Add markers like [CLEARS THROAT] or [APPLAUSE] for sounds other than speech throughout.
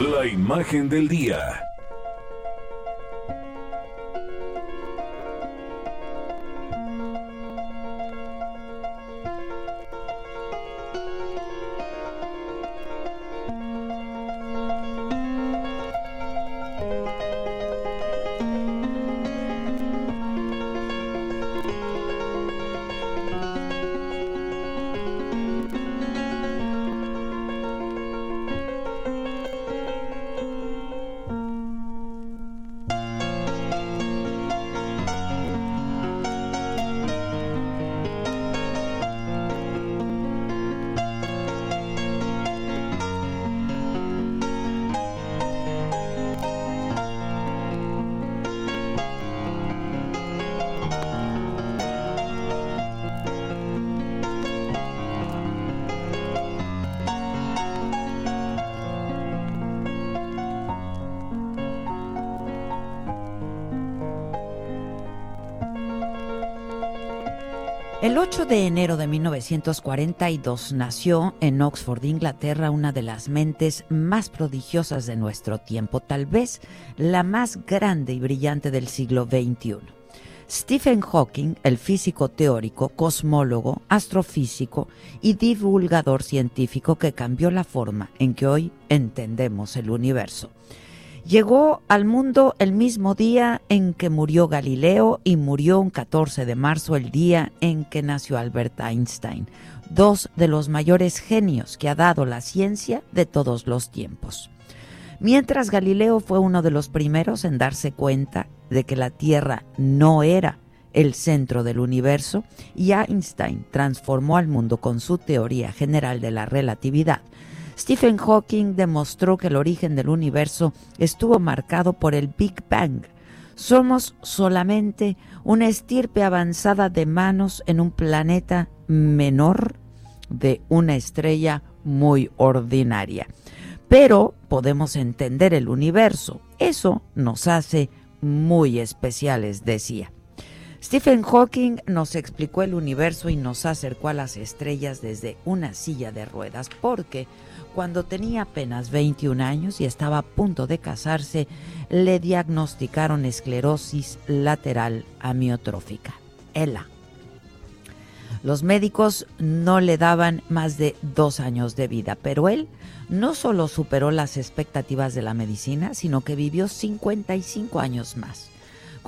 La imagen del día. De enero de 1942 nació en Oxford, Inglaterra, una de las mentes más prodigiosas de nuestro tiempo, tal vez la más grande y brillante del siglo XXI. Stephen Hawking, el físico teórico, cosmólogo, astrofísico y divulgador científico que cambió la forma en que hoy entendemos el universo. Llegó al mundo el mismo día en que murió Galileo y murió un 14 de marzo el día en que nació Albert Einstein, dos de los mayores genios que ha dado la ciencia de todos los tiempos. Mientras Galileo fue uno de los primeros en darse cuenta de que la Tierra no era el centro del universo y Einstein transformó al mundo con su teoría general de la relatividad, Stephen Hawking demostró que el origen del universo estuvo marcado por el Big Bang. Somos solamente una estirpe avanzada de manos en un planeta menor de una estrella muy ordinaria. Pero podemos entender el universo. Eso nos hace muy especiales, decía. Stephen Hawking nos explicó el universo y nos acercó a las estrellas desde una silla de ruedas porque cuando tenía apenas 21 años y estaba a punto de casarse, le diagnosticaron esclerosis lateral amiotrófica, ELA. Los médicos no le daban más de dos años de vida, pero él no solo superó las expectativas de la medicina, sino que vivió 55 años más.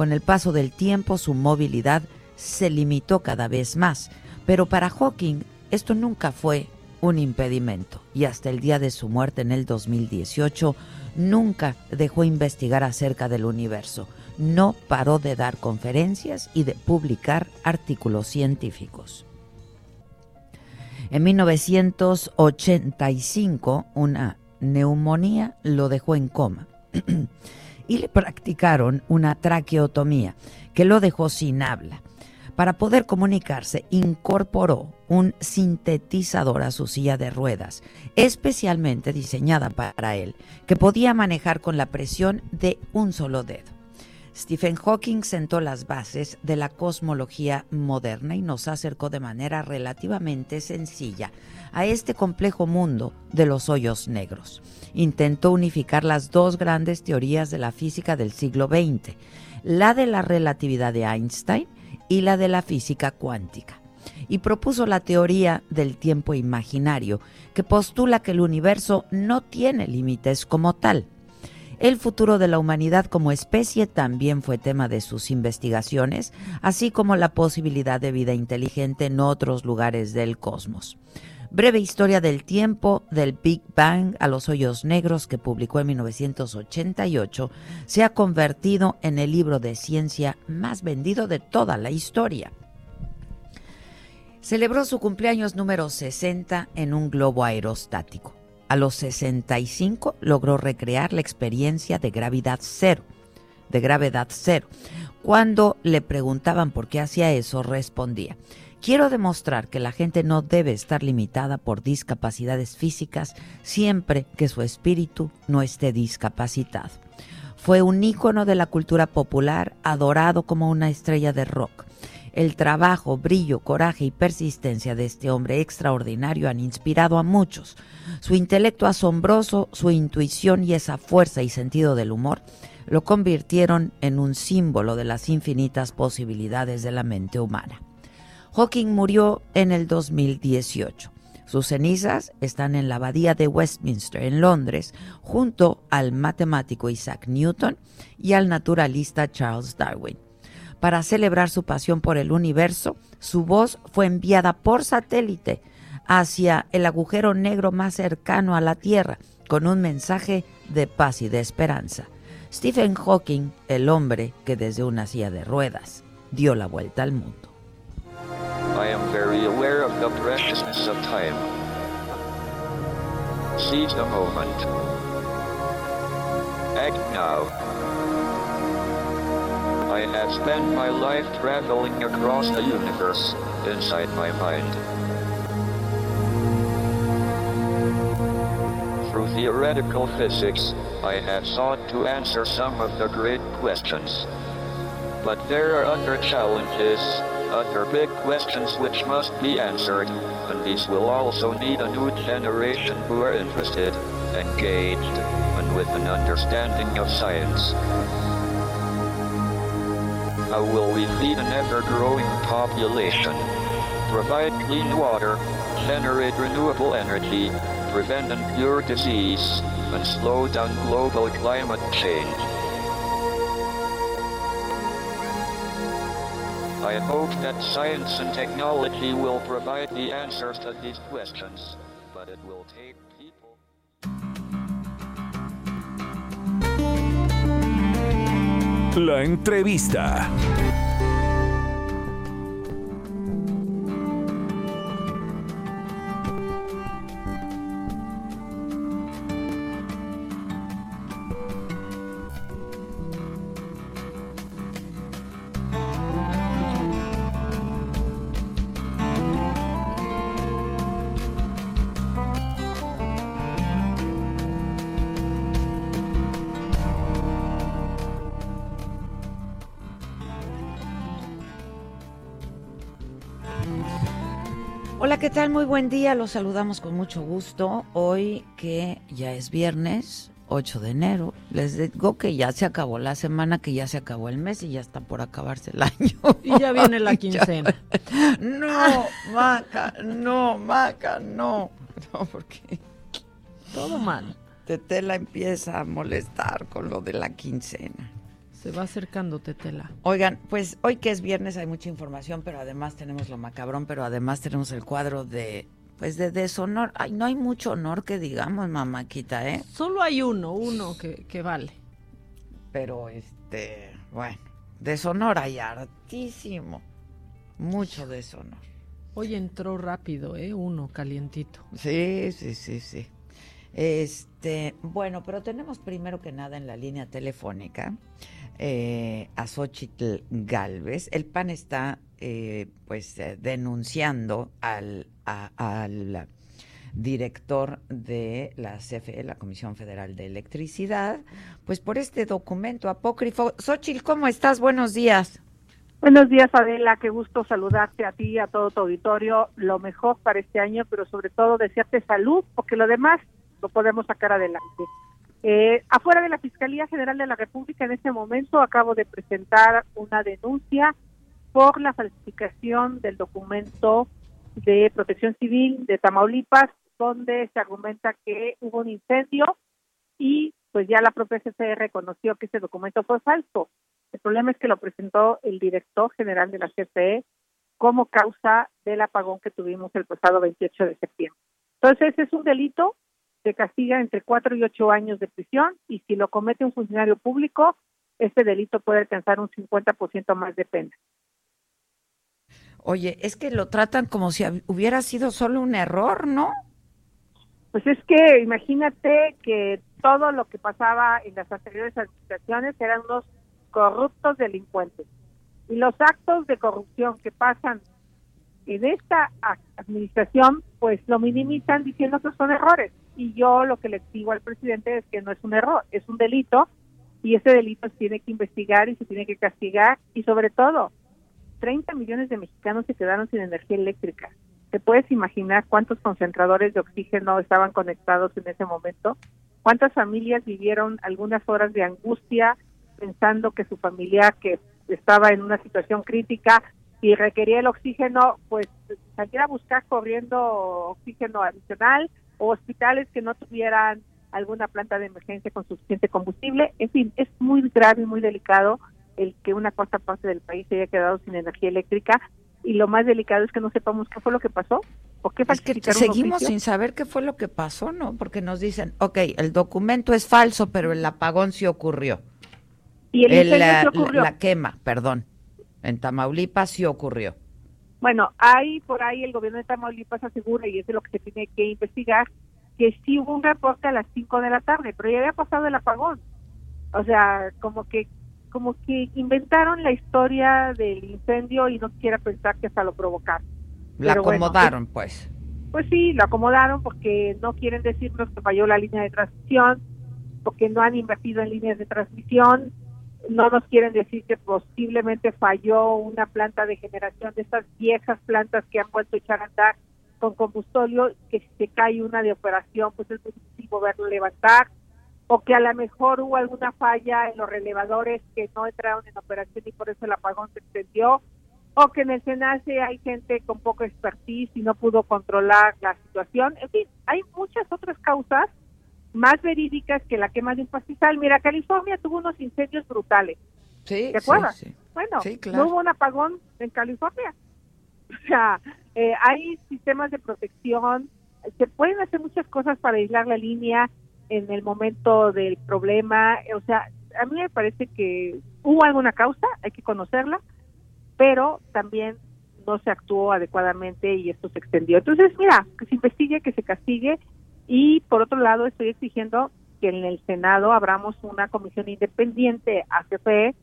Con el paso del tiempo su movilidad se limitó cada vez más, pero para Hawking esto nunca fue un impedimento y hasta el día de su muerte en el 2018 nunca dejó investigar acerca del universo. No paró de dar conferencias y de publicar artículos científicos. En 1985, una neumonía lo dejó en coma [CLEARS THROAT] y le practicaron una traqueotomía que lo dejó sin habla. Para poder comunicarse, incorporó un sintetizador a su silla de ruedas, especialmente diseñada para él, que podía manejar con la presión de un solo dedo. Stephen Hawking sentó las bases de la cosmología moderna y nos acercó de manera relativamente sencilla a este complejo mundo de los hoyos negros. Intentó unificar las dos grandes teorías de la física del siglo XX, la de la relatividad de Einstein y la de la física cuántica, y propuso la teoría del tiempo imaginario, que postula que el universo no tiene límites como tal. El futuro de la humanidad como especie también fue tema de sus investigaciones, así como la posibilidad de vida inteligente en otros lugares del cosmos. Breve historia del tiempo del Big Bang a los hoyos negros que publicó en 1988 se ha convertido en el libro de ciencia más vendido de toda la historia. Celebró su cumpleaños número 60 en un globo aerostático. A los 65 logró recrear la experiencia de gravedad cero, de gravedad cero. Cuando le preguntaban por qué hacía eso, respondía: Quiero demostrar que la gente no debe estar limitada por discapacidades físicas siempre que su espíritu no esté discapacitado. Fue un ícono de la cultura popular, adorado como una estrella de rock. El trabajo, brillo, coraje y persistencia de este hombre extraordinario han inspirado a muchos. Su intelecto asombroso, su intuición y esa fuerza y sentido del humor lo convirtieron en un símbolo de las infinitas posibilidades de la mente humana. Hawking murió en el 2018. Sus cenizas están en la abadía de Westminster, en Londres, junto al matemático Isaac Newton y al naturalista Charles Darwin. Para celebrar su pasión por el universo, su voz fue enviada por satélite hacia el agujero negro más cercano a la Tierra, con un mensaje de paz y de esperanza. Stephen Hawking, el hombre que desde una silla de ruedas dio la vuelta al mundo. I am very aware of the preciousness of time. Seize the moment. Act now. I have spent my life traveling across the universe, inside my mind. Through theoretical physics, I have sought to answer some of the great questions. But there are other challenges other big questions which must be answered, and these will also need a new generation who are interested, engaged, and with an understanding of science. How will we feed an ever-growing population? Provide clean water, generate renewable energy, prevent and cure disease, and slow down global climate change. I hope that science and technology will provide the answers to these questions, but it will take La entrevista. Tal? Muy buen día. Los saludamos con mucho gusto. Hoy que ya es viernes, 8 de enero. Les digo que ya se acabó la semana, que ya se acabó el mes y ya está por acabarse el [LAUGHS] año. Y ya viene la [LAUGHS] quincena. No, Maca, no, Maca, no. No, porque Todo mal. Tetela empieza a molestar con lo de la quincena. Se va acercando Tetela. Oigan, pues hoy que es viernes hay mucha información, pero además tenemos lo macabrón, pero además tenemos el cuadro de, pues de deshonor. Ay, no hay mucho honor que digamos, mamáquita, ¿eh? Solo hay uno, uno que, que vale. Pero, este, bueno, deshonor hay hartísimo. Mucho deshonor. Hoy entró rápido, ¿eh? Uno calientito. Sí, sí, sí, sí. Este, bueno, pero tenemos primero que nada en la línea telefónica eh, a Xochitl Galvez. El PAN está eh, pues eh, denunciando al, a- al director de la CFE, la Comisión Federal de Electricidad, pues por este documento apócrifo. Xochitl, ¿cómo estás? Buenos días. Buenos días, Adela. Qué gusto saludarte a ti, a todo tu auditorio. Lo mejor para este año, pero sobre todo desearte salud, porque lo demás lo podemos sacar adelante. Eh, afuera de la Fiscalía General de la República, en este momento acabo de presentar una denuncia por la falsificación del documento de protección civil de Tamaulipas, donde se argumenta que hubo un incendio y pues ya la propia CFE reconoció que ese documento fue falso. El problema es que lo presentó el director general de la CFE como causa del apagón que tuvimos el pasado 28 de septiembre. Entonces es un delito se castiga entre cuatro y ocho años de prisión y si lo comete un funcionario público, este delito puede alcanzar un 50% más de pena. Oye, es que lo tratan como si hubiera sido solo un error, ¿no? Pues es que imagínate que todo lo que pasaba en las anteriores administraciones eran unos corruptos delincuentes. Y los actos de corrupción que pasan en esta administración, pues lo minimizan diciendo que son errores. Y yo lo que le digo al presidente es que no es un error, es un delito y ese delito se tiene que investigar y se tiene que castigar y sobre todo 30 millones de mexicanos se quedaron sin energía eléctrica. ¿Te puedes imaginar cuántos concentradores de oxígeno estaban conectados en ese momento? ¿Cuántas familias vivieron algunas horas de angustia pensando que su familia que estaba en una situación crítica y requería el oxígeno, pues saliera a buscar corriendo oxígeno adicional o hospitales que no tuvieran alguna planta de emergencia con suficiente combustible. En fin, es muy grave y muy delicado el que una cuarta parte del país se haya quedado sin energía eléctrica y lo más delicado es que no sepamos qué fue lo que pasó o qué es que seguimos sin saber qué fue lo que pasó, ¿no? Porque nos dicen, ok, el documento es falso, pero el apagón sí ocurrió. Y el, la, ocurrió. la quema, perdón, en Tamaulipas sí ocurrió. Bueno, hay por ahí el gobierno de Tamaulipas asegura, y es de lo que se tiene que investigar, que sí hubo un reporte a las 5 de la tarde, pero ya había pasado el apagón. O sea, como que como que inventaron la historia del incendio y no quiera pensar que hasta lo provocaron. La acomodaron, pues. Pues sí, lo acomodaron porque no quieren decirnos que falló la línea de transmisión, porque no han invertido en líneas de transmisión, no nos quieren decir que posiblemente falló una planta de generación de estas viejas plantas que han vuelto a echar a andar con combustorio, que si se cae una de operación, pues es muy difícil poderlo levantar, o que a lo mejor hubo alguna falla en los relevadores que no entraron en operación y por eso el apagón se extendió, o que en el SENACE hay gente con poco expertise y no pudo controlar la situación. En fin, hay muchas otras causas más verídicas que la quema de un pastizal. Mira, California tuvo unos incendios brutales. Sí, ¿Te acuerdas? Bueno, no hubo un apagón en California. [LAUGHS] O sea, eh, hay sistemas de protección, se pueden hacer muchas cosas para aislar la línea en el momento del problema. O sea, a mí me parece que hubo alguna causa, hay que conocerla, pero también no se actuó adecuadamente y esto se extendió. Entonces, mira, que se investigue, que se castigue y por otro lado, estoy exigiendo que en el Senado abramos una comisión independiente a CFE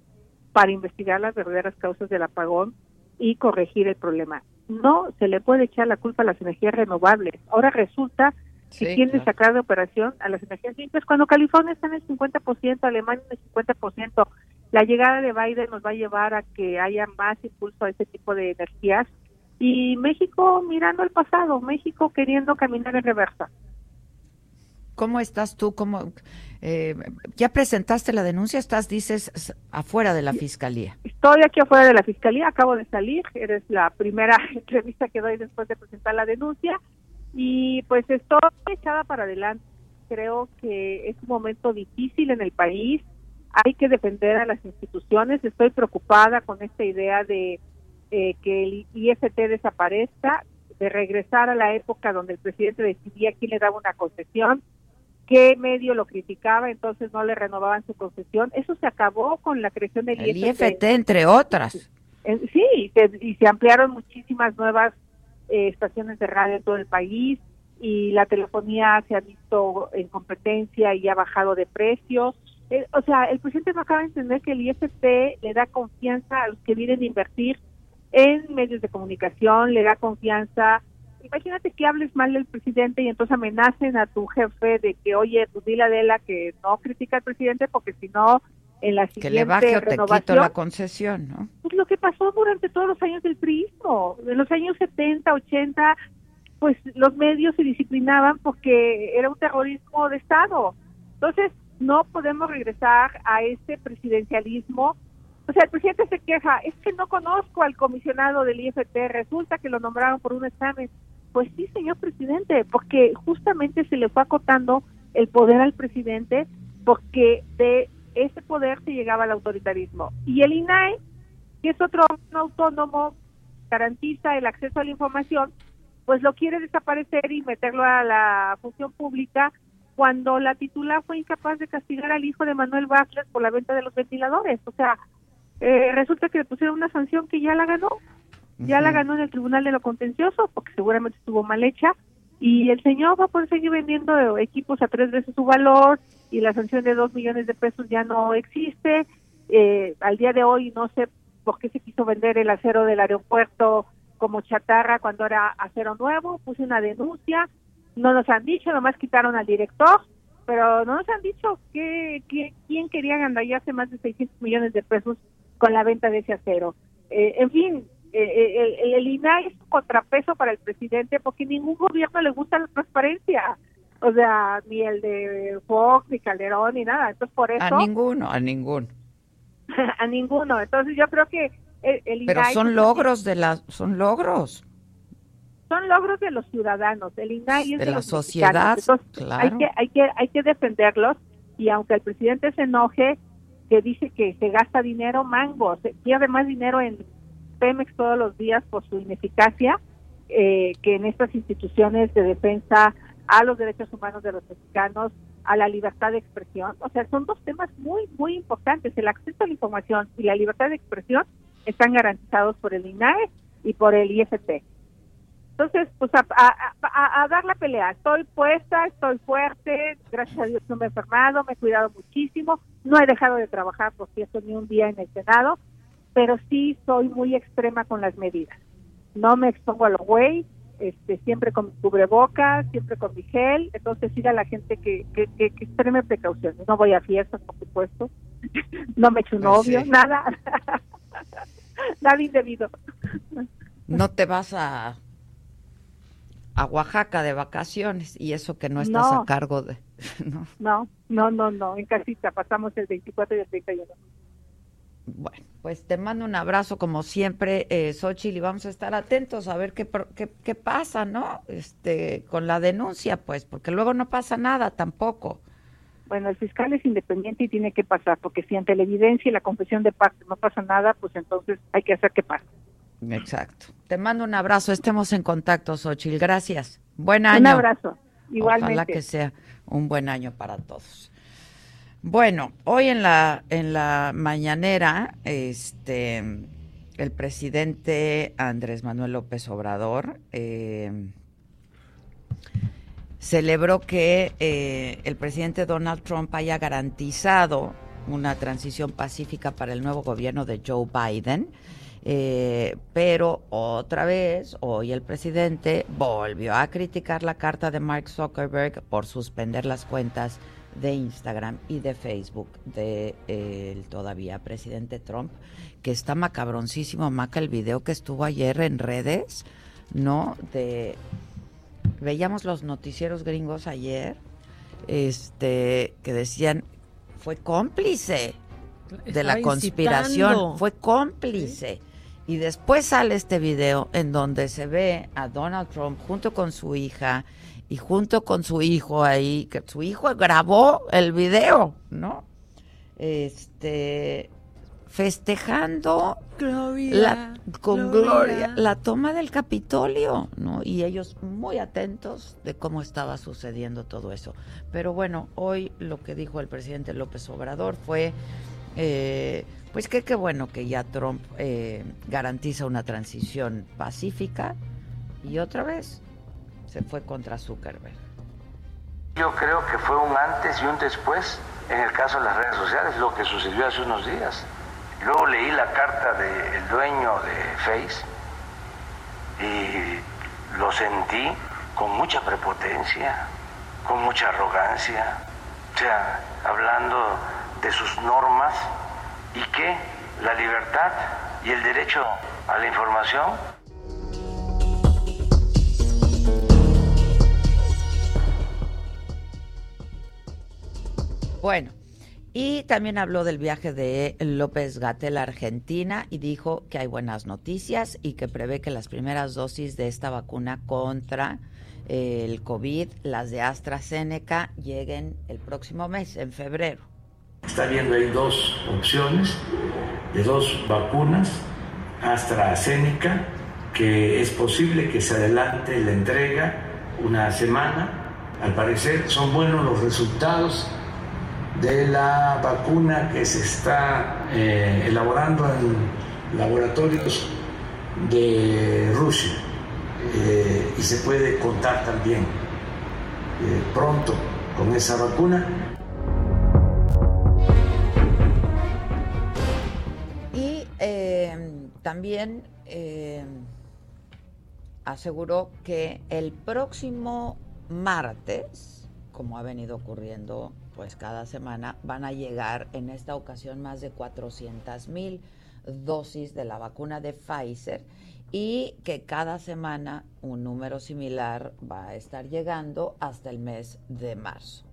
para investigar las verdaderas causas del apagón y corregir el problema. No se le puede echar la culpa a las energías renovables. Ahora resulta que quieren sacar de operación a las energías limpias cuando California está en el 50%, Alemania en el 50%. La llegada de Biden nos va a llevar a que haya más impulso a ese tipo de energías y México mirando al pasado, México queriendo caminar en reversa. ¿Cómo estás tú? ¿Cómo, eh, ¿Ya presentaste la denuncia? ¿Estás, dices, afuera de la fiscalía? Estoy aquí afuera de la fiscalía, acabo de salir. Eres la primera [LAUGHS] entrevista que doy después de presentar la denuncia. Y pues estoy echada para adelante. Creo que es un momento difícil en el país. Hay que defender a las instituciones. Estoy preocupada con esta idea de eh, que el IFT desaparezca, de regresar a la época donde el presidente decidía quién le daba una concesión qué medio lo criticaba, entonces no le renovaban su concesión. Eso se acabó con la creación del el IFT. entre otras. Sí, y se, y se ampliaron muchísimas nuevas eh, estaciones de radio en todo el país y la telefonía se ha visto en competencia y ha bajado de precios. Eh, o sea, el presidente no acaba de entender que el IFT le da confianza a los que vienen a invertir en medios de comunicación, le da confianza imagínate que hables mal del presidente y entonces amenacen a tu jefe de que, oye, pues dile a Adela que no critica al presidente porque si no, en la siguiente que le baje o te quito la concesión, ¿no? Pues lo que pasó durante todos los años del prismo, en los años 70, 80, pues los medios se disciplinaban porque era un terrorismo de Estado. Entonces, no podemos regresar a ese presidencialismo. O sea, el presidente se queja, es que no conozco al comisionado del IFT, resulta que lo nombraron por un examen. Pues sí, señor presidente, porque justamente se le fue acotando el poder al presidente porque de ese poder se llegaba al autoritarismo. Y el INAE, que es otro autónomo, garantiza el acceso a la información, pues lo quiere desaparecer y meterlo a la función pública cuando la titular fue incapaz de castigar al hijo de Manuel Vázquez por la venta de los ventiladores. O sea, eh, resulta que le pusieron una sanción que ya la ganó, ya la ganó en el Tribunal de lo Contencioso, porque seguramente estuvo mal hecha, y el señor va a poder seguir vendiendo equipos a tres veces su valor, y la sanción de dos millones de pesos ya no existe. Eh, al día de hoy no sé por qué se quiso vender el acero del aeropuerto como chatarra cuando era acero nuevo, puse una denuncia, no nos han dicho, nomás quitaron al director, pero no nos han dicho que, quién quería hace más de 600 millones de pesos con la venta de ese acero. Eh, en fin, eh, eh, el, el, INAI es un contrapeso para el presidente porque ningún gobierno le gusta la transparencia. O sea, ni el de Fox, ni Calderón, ni nada. Entonces, por eso... A ninguno, a ninguno. [LAUGHS] a ninguno. Entonces, yo creo que el, Pero son logros de la... Son logros son logros de los ciudadanos, el INAI es de, la sociedad, hay que hay que hay que defenderlos y aunque el presidente se enoje que dice que se gasta dinero, mango, se pierde más dinero en Pemex todos los días por su ineficacia eh, que en estas instituciones de defensa a los derechos humanos de los mexicanos, a la libertad de expresión. O sea, son dos temas muy, muy importantes. El acceso a la información y la libertad de expresión están garantizados por el INAE y por el IFP. Entonces, pues a, dar la pelea. Estoy puesta, estoy fuerte, gracias a Dios no me he enfermado, me he cuidado muchísimo, no he dejado de trabajar, por cierto, ni un día en el Senado, pero sí soy muy extrema con las medidas. No me expongo a los güey, este, siempre con mi cubrebocas, siempre con mi gel, entonces sí a la gente que, que, que, extreme precauciones. No voy a fiestas, por supuesto, [LAUGHS] no me echo un pues novio, nada, [LAUGHS] nada indebido. No te vas a a Oaxaca de vacaciones y eso que no estás a cargo de... [LAUGHS] ¿no? ¿no? no, no, no, en casita, pasamos el 24 y el 31. Bueno, pues te mando un abrazo como siempre, eh, Xochitl, y vamos a estar atentos a ver qué, qué, qué pasa, ¿no? Este, con la denuncia, pues, porque luego no pasa nada tampoco. Bueno, el fiscal es independiente y tiene que pasar, porque si ante la evidencia y la confesión de parte no pasa nada, pues entonces hay que hacer que pase. Exacto. Te mando un abrazo. Estemos en contacto, Xochil. Gracias. Buen año. Un abrazo. Igualmente. Ojalá que sea un buen año para todos. Bueno, hoy en la en la mañanera, este, el presidente Andrés Manuel López Obrador eh, celebró que eh, el presidente Donald Trump haya garantizado una transición pacífica para el nuevo gobierno de Joe Biden eh, pero otra vez, hoy el presidente volvió a criticar la carta de Mark Zuckerberg por suspender las cuentas de Instagram y de Facebook de el todavía presidente Trump, que está macabroncísimo, Maca, el video que estuvo ayer en redes, ¿no? De veíamos los noticieros gringos ayer, este, que decían fue cómplice de la conspiración, fue cómplice. Y después sale este video en donde se ve a Donald Trump junto con su hija y junto con su hijo ahí, que su hijo grabó el video, ¿no? Este festejando la, con gloria. la toma del Capitolio, ¿no? Y ellos muy atentos de cómo estaba sucediendo todo eso. Pero bueno, hoy lo que dijo el presidente López Obrador fue eh, pues que qué bueno que ya Trump eh, garantiza una transición pacífica y otra vez se fue contra Zuckerberg. Yo creo que fue un antes y un después en el caso de las redes sociales, lo que sucedió hace unos días. Luego leí la carta del dueño de Face y lo sentí con mucha prepotencia, con mucha arrogancia, o sea, hablando de sus normas y que la libertad y el derecho a la información Bueno, y también habló del viaje de López Gatel a Argentina y dijo que hay buenas noticias y que prevé que las primeras dosis de esta vacuna contra el COVID, las de AstraZeneca, lleguen el próximo mes, en febrero. Está viendo ahí dos opciones de dos vacunas, AstraZeneca que es posible que se adelante la entrega una semana. Al parecer son buenos los resultados de la vacuna que se está eh, elaborando en laboratorios de Rusia eh, y se puede contar también eh, pronto con esa vacuna. Y también aseguró que el próximo martes, como ha venido ocurriendo pues cada semana, van a llegar en esta ocasión más de 400 mil dosis de la vacuna de Pfizer y que cada semana un número similar va a estar llegando hasta el mes de marzo.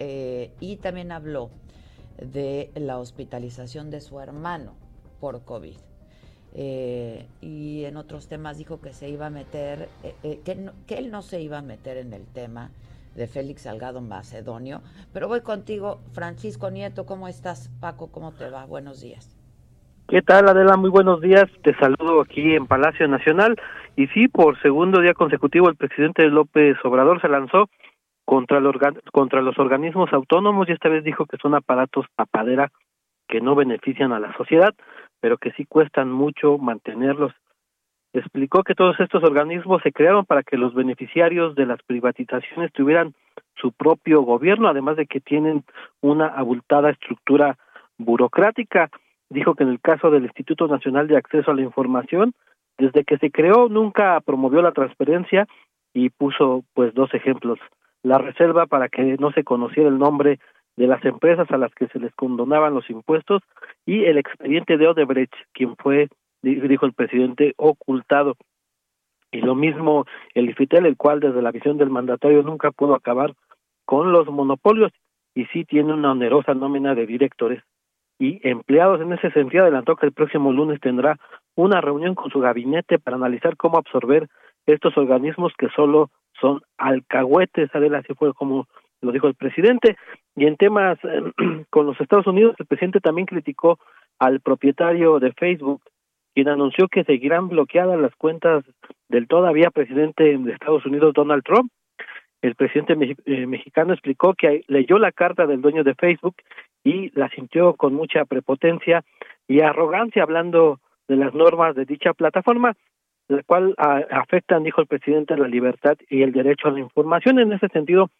Eh, y también habló de la hospitalización de su hermano por COVID. Eh, y en otros temas dijo que se iba a meter, eh, que, él no se iba a meter en el tema de Félix Salgado Macedonio. Pero voy contigo, Francisco Nieto, ¿cómo estás? Paco, ¿cómo te va? Buenos días. ¿Qué tal, Adela? Muy buenos días. Te saludo aquí en Palacio Nacional. Y sí, por segundo día consecutivo, el presidente López Obrador se lanzó contra, contra los organismos autónomos y esta vez dijo que son aparatos tapadera que no benefician a la sociedad pero que sí cuestan mucho mantenerlos. Explicó que todos estos organismos se crearon para que los beneficiarios de las privatizaciones tuvieran su propio gobierno, además de que tienen una abultada estructura burocrática. Dijo que en el caso del Instituto Nacional de Acceso a la Información, desde que se creó nunca promovió la transparencia y puso pues dos ejemplos. La reserva para que no se conociera el nombre de las empresas a las que se les condonaban los impuestos y el expediente de Odebrecht, quien fue, dijo el presidente, ocultado. Y lo mismo el IFITEL, el cual desde la visión del mandatario nunca pudo acabar con los monopolios y sí tiene una onerosa nómina de directores y empleados. En ese sentido, adelantó que el próximo lunes tendrá una reunión con su gabinete para analizar cómo absorber estos organismos que solo son alcahuetes, Adela, así fue como lo dijo el presidente. Y en temas em, [CLEARS THROAT] con los Estados Unidos, el presidente también criticó al propietario de Facebook, quien anunció que seguirán bloqueadas las cuentas del todavía presidente de Estados Unidos, Donald Trump. El presidente eh, mexicano explicó que leyó la carta del dueño de Facebook y la sintió con mucha prepotencia y arrogancia hablando de las normas de dicha plataforma, la cual afectan, dijo el presidente, la libertad y el derecho a la información. En ese sentido,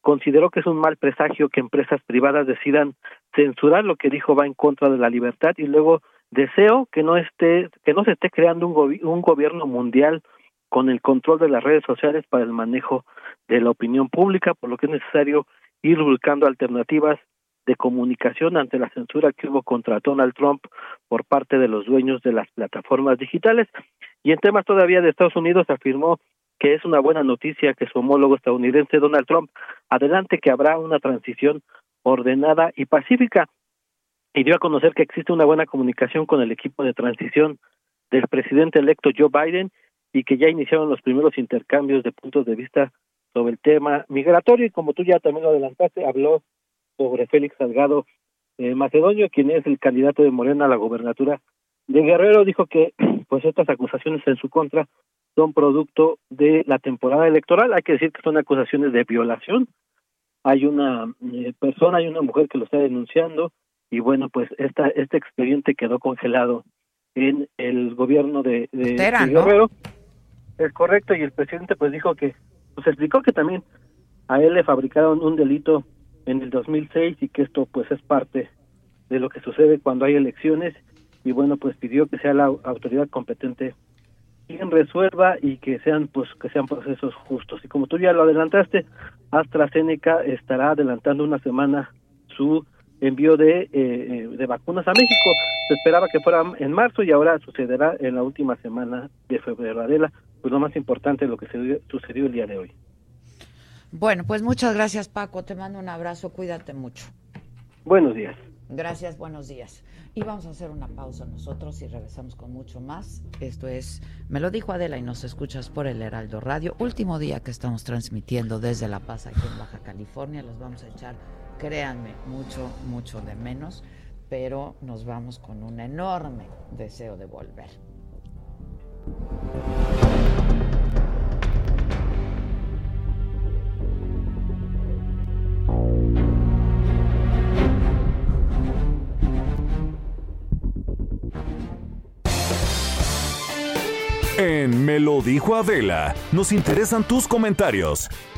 consideró que es un mal presagio que empresas privadas decidan censurar lo que dijo va en contra de la libertad y luego deseo que no esté que no se esté creando un, un gobierno mundial con el control de las redes sociales para el manejo de la opinión pública, por lo que es necesario ir buscando alternativas de comunicación ante la censura que hubo contra Donald Trump por parte de los dueños de las plataformas digitales. Y en temas todavía de Estados Unidos afirmó que es una buena noticia que su homólogo estadounidense Donald Trump adelante que habrá una transición ordenada y pacífica y dio a conocer que existe una buena comunicación con el equipo de transición del presidente electo Joe Biden y que ya iniciaron los primeros intercambios de puntos de vista sobre el tema migratorio y como tú ya también lo adelantaste, habló sobre Félix Salgado eh, Macedonio, quien es el candidato de Morena a la gobernatura de Guerrero, dijo que [CLEARS THROAT] pues estas acusaciones en su contra son producto de la temporada electoral. Hay que decir que son acusaciones de violación. Hay una eh, persona, hay una mujer que lo está denunciando y bueno, pues esta, este expediente quedó congelado en el gobierno de, de, Guerrero. Es correcto y el presidente pues dijo que, pues explicó que también a él le fabricaron un delito en el 2006 y que esto pues es parte de lo que sucede cuando hay elecciones. Y bueno pues pidió que sea la autoridad competente quien resuelva y que sean pues que sean procesos justos. Y como tú ya lo adelantaste AstraZeneca estará adelantando una semana su envío de, eh, eh, de vacunas a México. Se esperaba que fuera en marzo y ahora sucederá en la última semana de febrero. Adela pues lo más importante lo que se, sucedió el día de hoy. Bueno pues muchas gracias Paco. Te mando un abrazo. Cuídate mucho. Buenos días. Gracias buenos días. Y vamos a hacer una pausa nosotros y regresamos con mucho más. Esto es, me lo dijo Adela y nos escuchas por el Heraldo Radio. Último día que estamos transmitiendo desde La Paz aquí en Baja California. Los vamos a echar, créanme, mucho, mucho de menos. pero nos vamos con un enorme deseo de volver. En Me lo dijo Adela, nos interesan tus comentarios.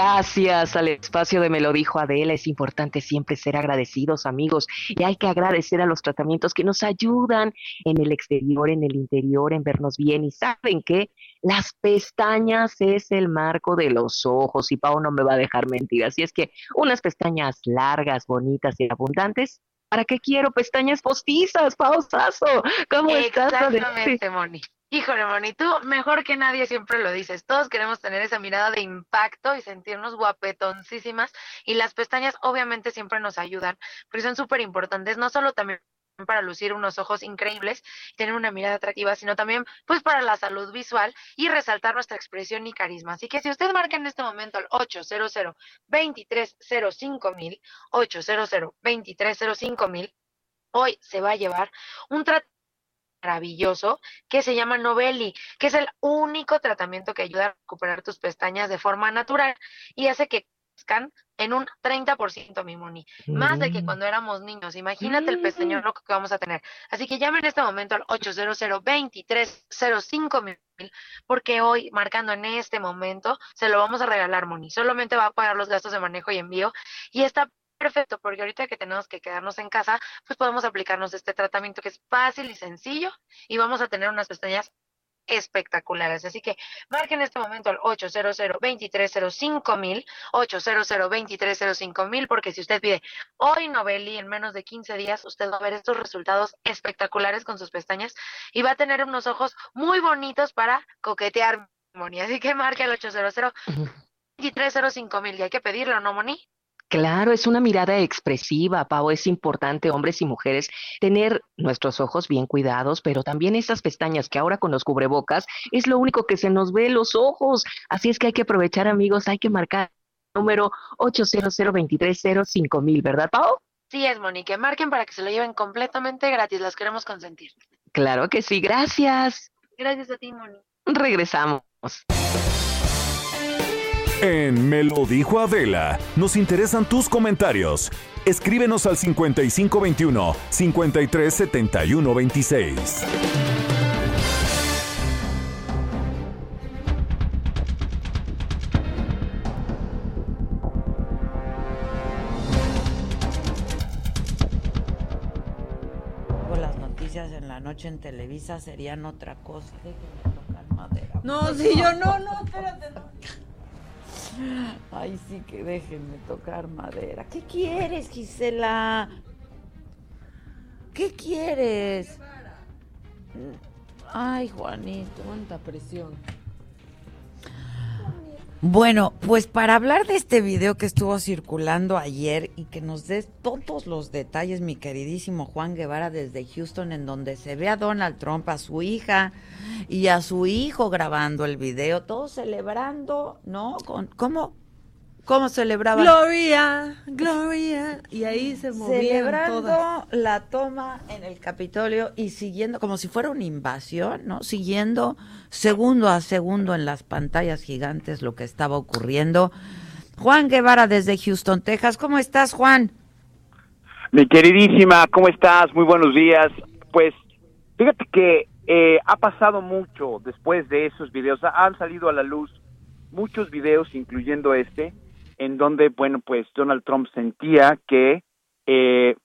Gracias al espacio de Me lo dijo Adela. Es importante siempre ser agradecidos, amigos, y hay que agradecer a los tratamientos que nos ayudan en el exterior, en el interior, en vernos bien. Y saben que las pestañas es el marco de los ojos, y Pau no me va a dejar mentir. Así es que unas pestañas largas, bonitas y abundantes. ¿Para qué quiero pestañas postizas, Pausazo? ¿Cómo estás? Exactamente, Moni. Híjole, Moni, tú mejor que nadie siempre lo dices. Todos queremos tener esa mirada de impacto y sentirnos guapetoncísimas. Y las pestañas obviamente siempre nos ayudan, porque son súper importantes, no solo también para lucir unos ojos increíbles y tener una mirada atractiva, sino también pues para la salud visual y resaltar nuestra expresión y carisma. Así que si usted marca en este momento al 800 2305 mil, 800 2305 mil, hoy se va a llevar un tratamiento maravilloso que se llama Novelli, que es el único tratamiento que ayuda a recuperar tus pestañas de forma natural y hace que crezcan en un 30%, mi Moni, más de que Mm. cuando éramos niños. Imagínate el pestañón loco que vamos a tener. Así que llame en este momento al 800 2305 mil, porque hoy, marcando en este momento, se lo vamos a regalar, Moni. Solamente va a pagar los gastos de manejo y envío y está perfecto, porque ahorita que tenemos que quedarnos en casa, pues podemos aplicarnos este tratamiento que es fácil y sencillo y vamos a tener unas pestañas espectaculares. Así que marquen en este momento al 800 2305 mil, 800 2305 mil, porque si usted pide hoy Novelli en menos de 15 días, usted va a ver estos resultados espectaculares con sus pestañas y va a tener unos ojos muy bonitos para coquetear, Moni. Así que marque al 800 2305 mil y hay que pedirlo, ¿no, Moni? Claro, es una mirada expresiva, Pau. Es importante, hombres y mujeres, tener nuestros ojos bien cuidados, pero también esas pestañas que ahora con los cubrebocas es lo único que se nos ve los ojos. Así es que hay que aprovechar, amigos, hay que marcar el número 800 2305 mil, ¿verdad, Pau? Sí es, Moni, que marquen para que se lo lleven completamente gratis. Las queremos consentir. Claro que sí, gracias. Gracias a ti, Moni. Regresamos. En Me lo dijo Adela, nos interesan tus comentarios. Escríbenos al 5521 537126. Luego las noticias en la noche en Televisa serían otra cosa. Déjenme tocar madera. No, sí, yo no, no, espérate. no. Ay, sí que déjenme tocar madera. ¿Qué quieres, Gisela? ¿Qué quieres? Ay, Juanito. Cuánta presión. Bueno, pues para hablar de este video que estuvo circulando ayer y que nos des todos los detalles, mi queridísimo Juan Guevara desde Houston, en donde se ve a Donald Trump, a su hija y a su hijo grabando el video, todos celebrando, ¿no? Con, ¿Cómo? ¿Cómo celebraban? Gloria, Gloria. Y ahí se movían Celebrando todas. la toma en el Capitolio y siguiendo, como si fuera una invasión, ¿no? Siguiendo segundo a segundo en las pantallas gigantes lo que estaba ocurriendo. Juan Guevara desde Houston, Texas. ¿Cómo estás, Juan? Mi queridísima, ¿cómo estás? Muy buenos días. Pues fíjate que eh, ha pasado mucho después de esos videos. Ha- Han salido a la luz muchos videos, incluyendo este, en donde, bueno, pues Donald Trump sentía que, eh,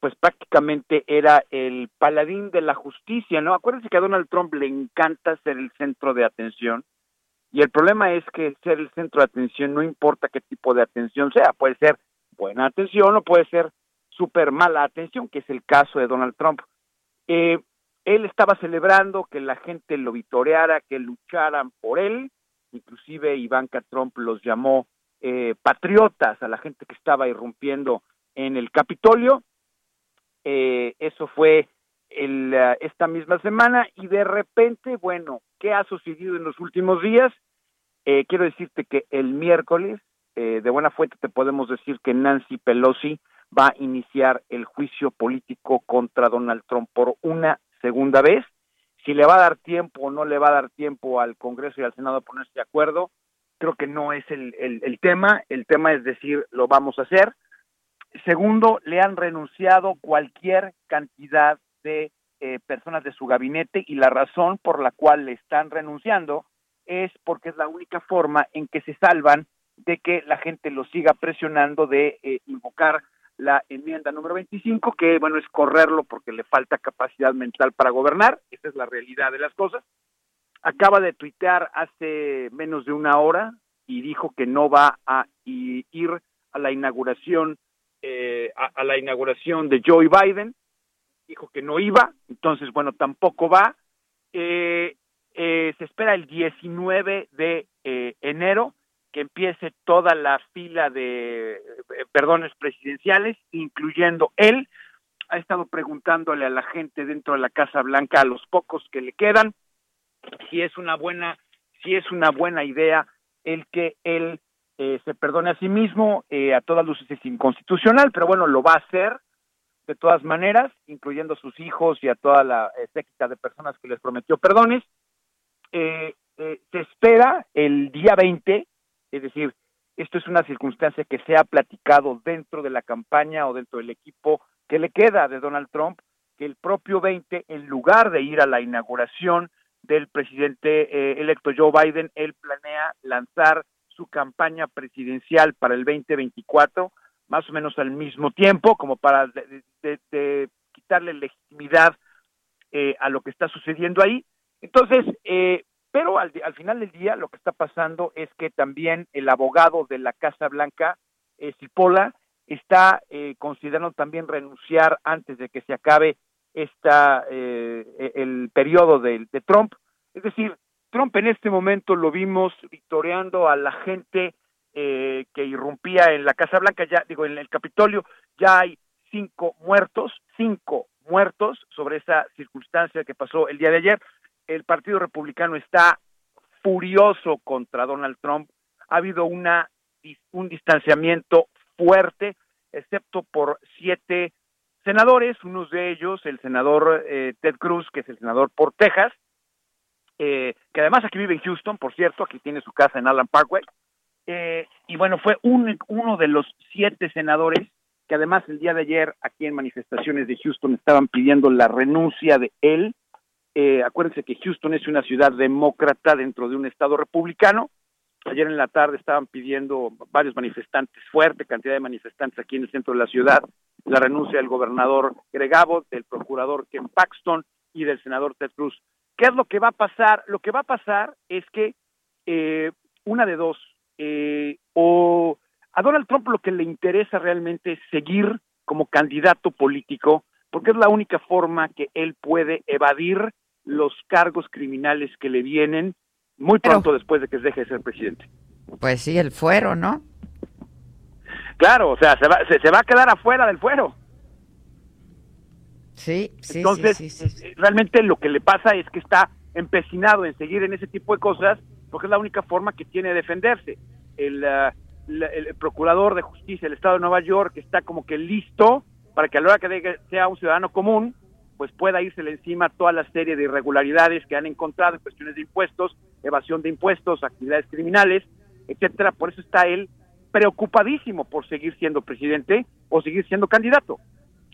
pues prácticamente era el paladín de la justicia, ¿no? Acuérdense que a Donald Trump le encanta ser el centro de atención. Y el problema es que ser el centro de atención no importa qué tipo de atención sea, puede ser buena atención o puede ser súper mala atención, que es el caso de Donald Trump. Eh, él estaba celebrando que la gente lo vitoreara, que lucharan por él, inclusive Ivanka Trump los llamó eh, patriotas a la gente que estaba irrumpiendo en el Capitolio. Eh, eso fue el, uh, esta misma semana y de repente, bueno, ¿qué ha sucedido en los últimos días? Eh, quiero decirte que el miércoles, eh, de buena fuente te podemos decir que Nancy Pelosi va a iniciar el juicio político contra Donald Trump por una segunda vez. Si le va a dar tiempo o no le va a dar tiempo al Congreso y al Senado a ponerse de acuerdo, creo que no es el, el, el tema. El tema es decir, lo vamos a hacer. Segundo, le han renunciado cualquier cantidad de eh, personas de su gabinete y la razón por la cual le están renunciando es porque es la única forma en que se salvan de que la gente lo siga presionando de eh, invocar la enmienda número 25, que bueno, es correrlo porque le falta capacidad mental para gobernar, esa es la realidad de las cosas. Acaba de tuitear hace menos de una hora y dijo que no va a ir a la inauguración eh, a, la inauguración de Joe Biden, dijo que no iba, entonces bueno, tampoco va. Eh, eh, se espera el 19 de eh, enero que empiece toda la fila de eh, perdones presidenciales, incluyendo él. Ha estado preguntándole a la gente dentro de la Casa Blanca, a los pocos que le quedan, si es una buena, si es una buena idea el que él eh, se perdone a sí mismo, eh, a todas luces es inconstitucional, pero bueno, lo va a hacer de todas maneras, incluyendo a sus hijos y a toda la eh, séquita de personas que les prometió perdones. Eh, eh, se espera el día 20, es decir, esto es una circunstancia que se ha platicado dentro de la campaña o dentro del equipo que le queda de Donald Trump, que el propio 20, en lugar de ir a la inauguración del presidente eh, electo Joe Biden, él planea lanzar su campaña presidencial para el 2024, más o menos al mismo tiempo, como para de, quitarle legitimidad eh, a lo que está sucediendo ahí. Entonces, eh, pero al, al, final del día lo que está pasando es que también el abogado de la Casa Blanca, eh, Cipolla, está considerando también renunciar antes de que se acabe esta eh, el periodo de, de, Trump. Es decir, Trump en este momento lo vimos victoreando a la gente eh, que irrumpía en la Casa Blanca, ya digo, en el Capitolio, ya hay cinco muertos, cinco muertos sobre esa circunstancia que pasó el día de ayer. El Partido Republicano está furioso contra Donald Trump. Ha habido una un distanciamiento fuerte, excepto por siete senadores, unos de ellos el senador eh, Ted Cruz, que es el senador por Texas, eh, que además aquí vive en Houston, por cierto, aquí tiene su casa en Allen Parkway, eh, y bueno, fue un, uno de los siete senadores que además el día de ayer aquí en manifestaciones de Houston estaban pidiendo la renuncia de él. Eh, acuérdense que Houston es una ciudad demócrata dentro de un estado republicano. Ayer en la tarde estaban pidiendo varios manifestantes, fuerte cantidad de manifestantes aquí en el centro de la ciudad, la renuncia del gobernador Greg Abbott, del procurador Ken Paxton y del senador Ted Cruz. ¿Qué es lo que va a pasar? Lo que va a pasar es que eh, una de dos, eh, o a Donald Trump lo que le interesa realmente es seguir como candidato político, porque es la única forma que él puede evadir los cargos criminales que le vienen muy pronto Pero, después de que deje de ser presidente. Pues sí, el fuero, ¿no? Claro, o sea, se va, se, se va a quedar afuera del fuero. Sí, sí, Entonces, sí, sí, sí, realmente lo que le pasa es que está empecinado en seguir en ese tipo de cosas porque es la única forma que tiene de defenderse. El, uh, el, procurador de justicia del estado de Nueva York está como que listo para que a la hora que sea un ciudadano común, pues pueda irse encima toda la serie de irregularidades que han encontrado en cuestiones de impuestos, evasión de impuestos, actividades criminales, etcétera. Por eso está él preocupadísimo por seguir siendo presidente o seguir siendo candidato.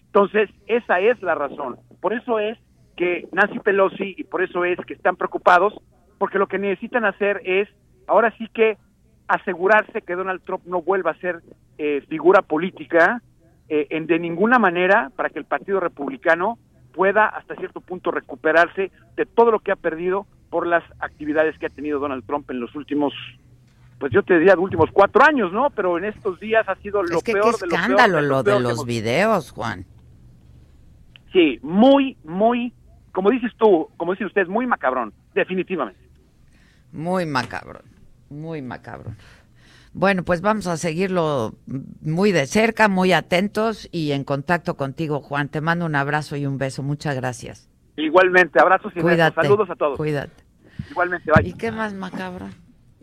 Entonces, esa es la razón. Por eso es que Nancy Pelosi y por eso es que están preocupados, porque lo que necesitan hacer es, ahora sí que asegurarse que Donald Trump no vuelva a ser eh, figura política eh, en de ninguna manera para que el Partido Republicano pueda hasta cierto punto recuperarse de todo lo que ha perdido por las actividades que ha tenido Donald Trump en los últimos pues yo te diría los últimos cuatro años, ¿no? Pero en estos días ha sido lo es que peor qué de lo escándalo lo de los videos, Juan. Sí, muy, muy como dices tú, como dice usted, muy macabrón, definitivamente. Muy macabrón, muy macabrón. Bueno, pues vamos a seguirlo muy de cerca, muy atentos y en contacto contigo, Juan. Te mando un abrazo y un beso. Muchas gracias. Igualmente, abrazos y besos. Cuídate. Saludos a todos. Cuídate. Igualmente, bye. ¿Y qué más macabro?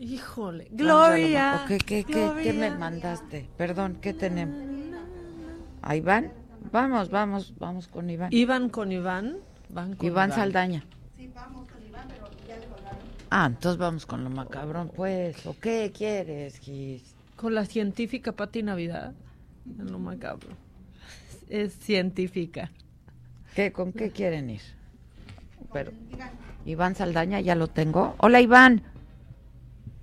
Híjole. Vamos Gloria. ¿Qué, qué, qué, Gloria. qué me mandaste? Perdón, ¿qué tenemos? ¿A Iván? Vamos, vamos, vamos con Iván. Iván con Iván. Van con Iván Saldaña. Ah, entonces vamos con lo macabrón, pues. ¿O qué quieres, Gis? Con la científica Pati Navidad. En lo macabro. Es científica. ¿Qué, ¿Con qué quieren ir? Pero, Iván Saldaña, ya lo tengo. Hola, Iván.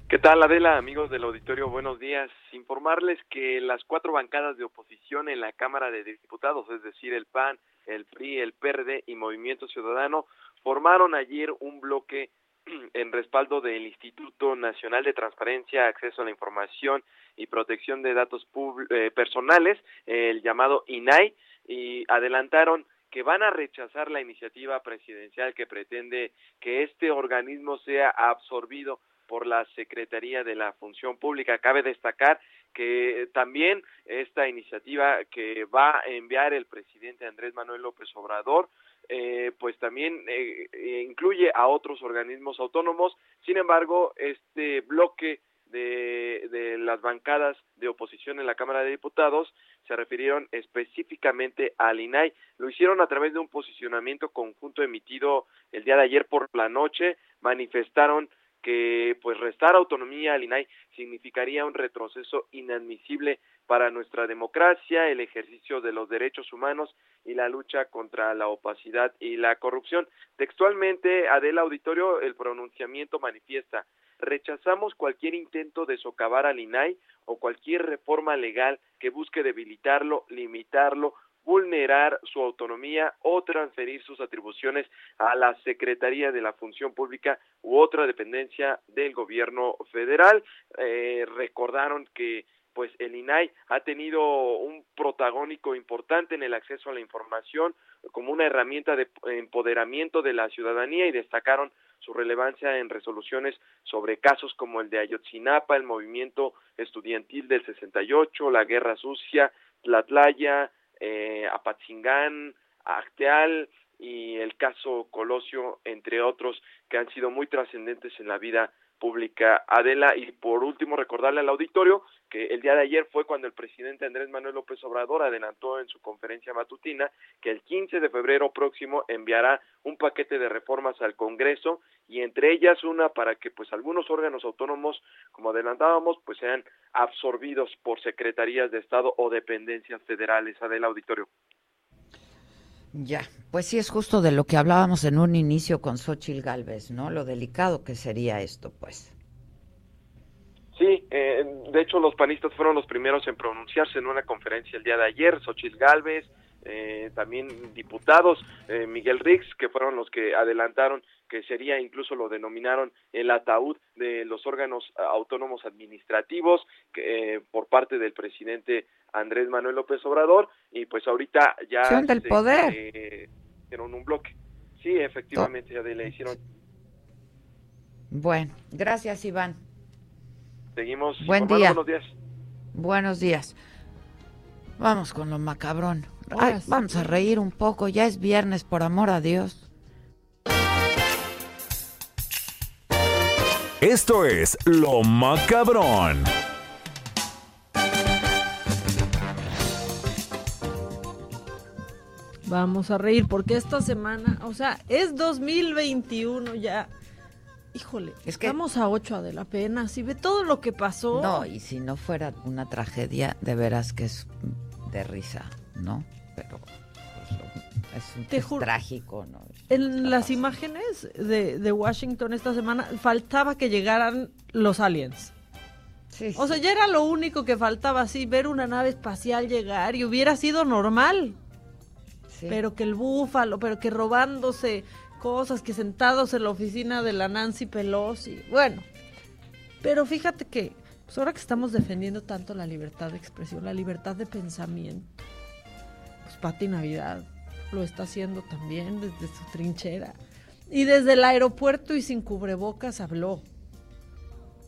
¿Qué tal, Adela? Amigos del auditorio, buenos días. Informarles que las cuatro bancadas de oposición en la Cámara de Diputados, es decir, el PAN, el PRI, el PRD y Movimiento Ciudadano, formaron ayer un bloque [CLEARS THROAT] en respaldo del Instituto Nacional de Transparencia, Acceso a la Información y Protección de Datos eh, Personales, el llamado INAI, y adelantaron que van a rechazar la iniciativa presidencial que pretende que este organismo sea absorbido por la Secretaría de la Función Pública. Cabe destacar que también esta iniciativa que va a enviar el presidente Andrés Manuel López Obrador, eh, pues también eh, eh, incluye a otros organismos autónomos. Sin embargo, este bloque de, de las bancadas de oposición en la Cámara de Diputados se refirieron específicamente al INAI. Lo hicieron a través de un posicionamiento conjunto emitido el día de ayer por la noche. Manifestaron que pues restar autonomía al INAI significaría un retroceso inadmisible para nuestra democracia, el ejercicio de los derechos humanos y la lucha contra la opacidad y la corrupción. Textualmente, Adela Auditorio, el pronunciamiento manifiesta rechazamos cualquier intento de socavar al INAI o cualquier reforma legal que busque debilitarlo, limitarlo, vulnerar su autonomía o transferir sus atribuciones a la Secretaría de la Función Pública u otra dependencia del gobierno federal. Eh, recordaron que pues el INAI ha tenido un protagónico importante en el acceso a la información como una herramienta de empoderamiento de la ciudadanía y destacaron su relevancia en resoluciones sobre casos como el de Ayotzinapa, el movimiento estudiantil del 68, la guerra sucia, Tlatlaya, eh, Apatzingán, Acteal y el caso Colosio, entre otros, que han sido muy trascendentes en la vida pública Adela y por último recordarle al auditorio que el día de ayer fue cuando el presidente Andrés Manuel López Obrador adelantó en su conferencia matutina que el 15 de febrero próximo enviará un paquete de reformas al Congreso y entre ellas una para que pues algunos órganos autónomos como adelantábamos pues sean absorbidos por secretarías de Estado o dependencias federales. Adela auditorio Ya, pues sí es justo de lo que hablábamos en un inicio con Xochil Gálvez, ¿no? Lo delicado que sería esto, pues. Sí, eh, de hecho los panistas fueron los primeros en pronunciarse en una conferencia el día de ayer, Xochitl Galvez, eh, también diputados, eh, Miguel Rix, que fueron los que adelantaron que sería, incluso lo denominaron el ataúd de los órganos autónomos administrativos que, eh, por parte del presidente Andrés Manuel López Obrador, y pues ahorita ya del se, poder. eh, hicieron un bloque. Sí, efectivamente, ya le hicieron. Bueno, gracias Iván. Seguimos. Buen Omar, día. Buenos días. Buenos días. Vamos con lo macabrón. Ay, vamos a reír un poco, ya es viernes, por amor a Dios. Esto es Lo Macabrón. Vamos a reír porque esta semana, o sea, es 2021 ya. Híjole, Es que- estamos a 8 de la pena. Si ve todo lo que pasó. No, y si no fuera una tragedia, de veras que es de risa, ¿no? Pero pues, es, un- Te es juro. trágico, ¿no? En las imágenes de, de Washington esta semana faltaba que llegaran los aliens. Sí, O sea, ya era lo único que faltaba, así, ver una nave espacial llegar y hubiera sido normal. sí. Pero que el búfalo, pero que robándose cosas, que sentados en la oficina de la Nancy Pelosi. Bueno, pero fíjate que, pues ahora que estamos defendiendo tanto la libertad de expresión, la libertad de pensamiento, pues Pati Navidad, lo está haciendo también desde su trinchera. Y desde el aeropuerto y sin cubrebocas habló.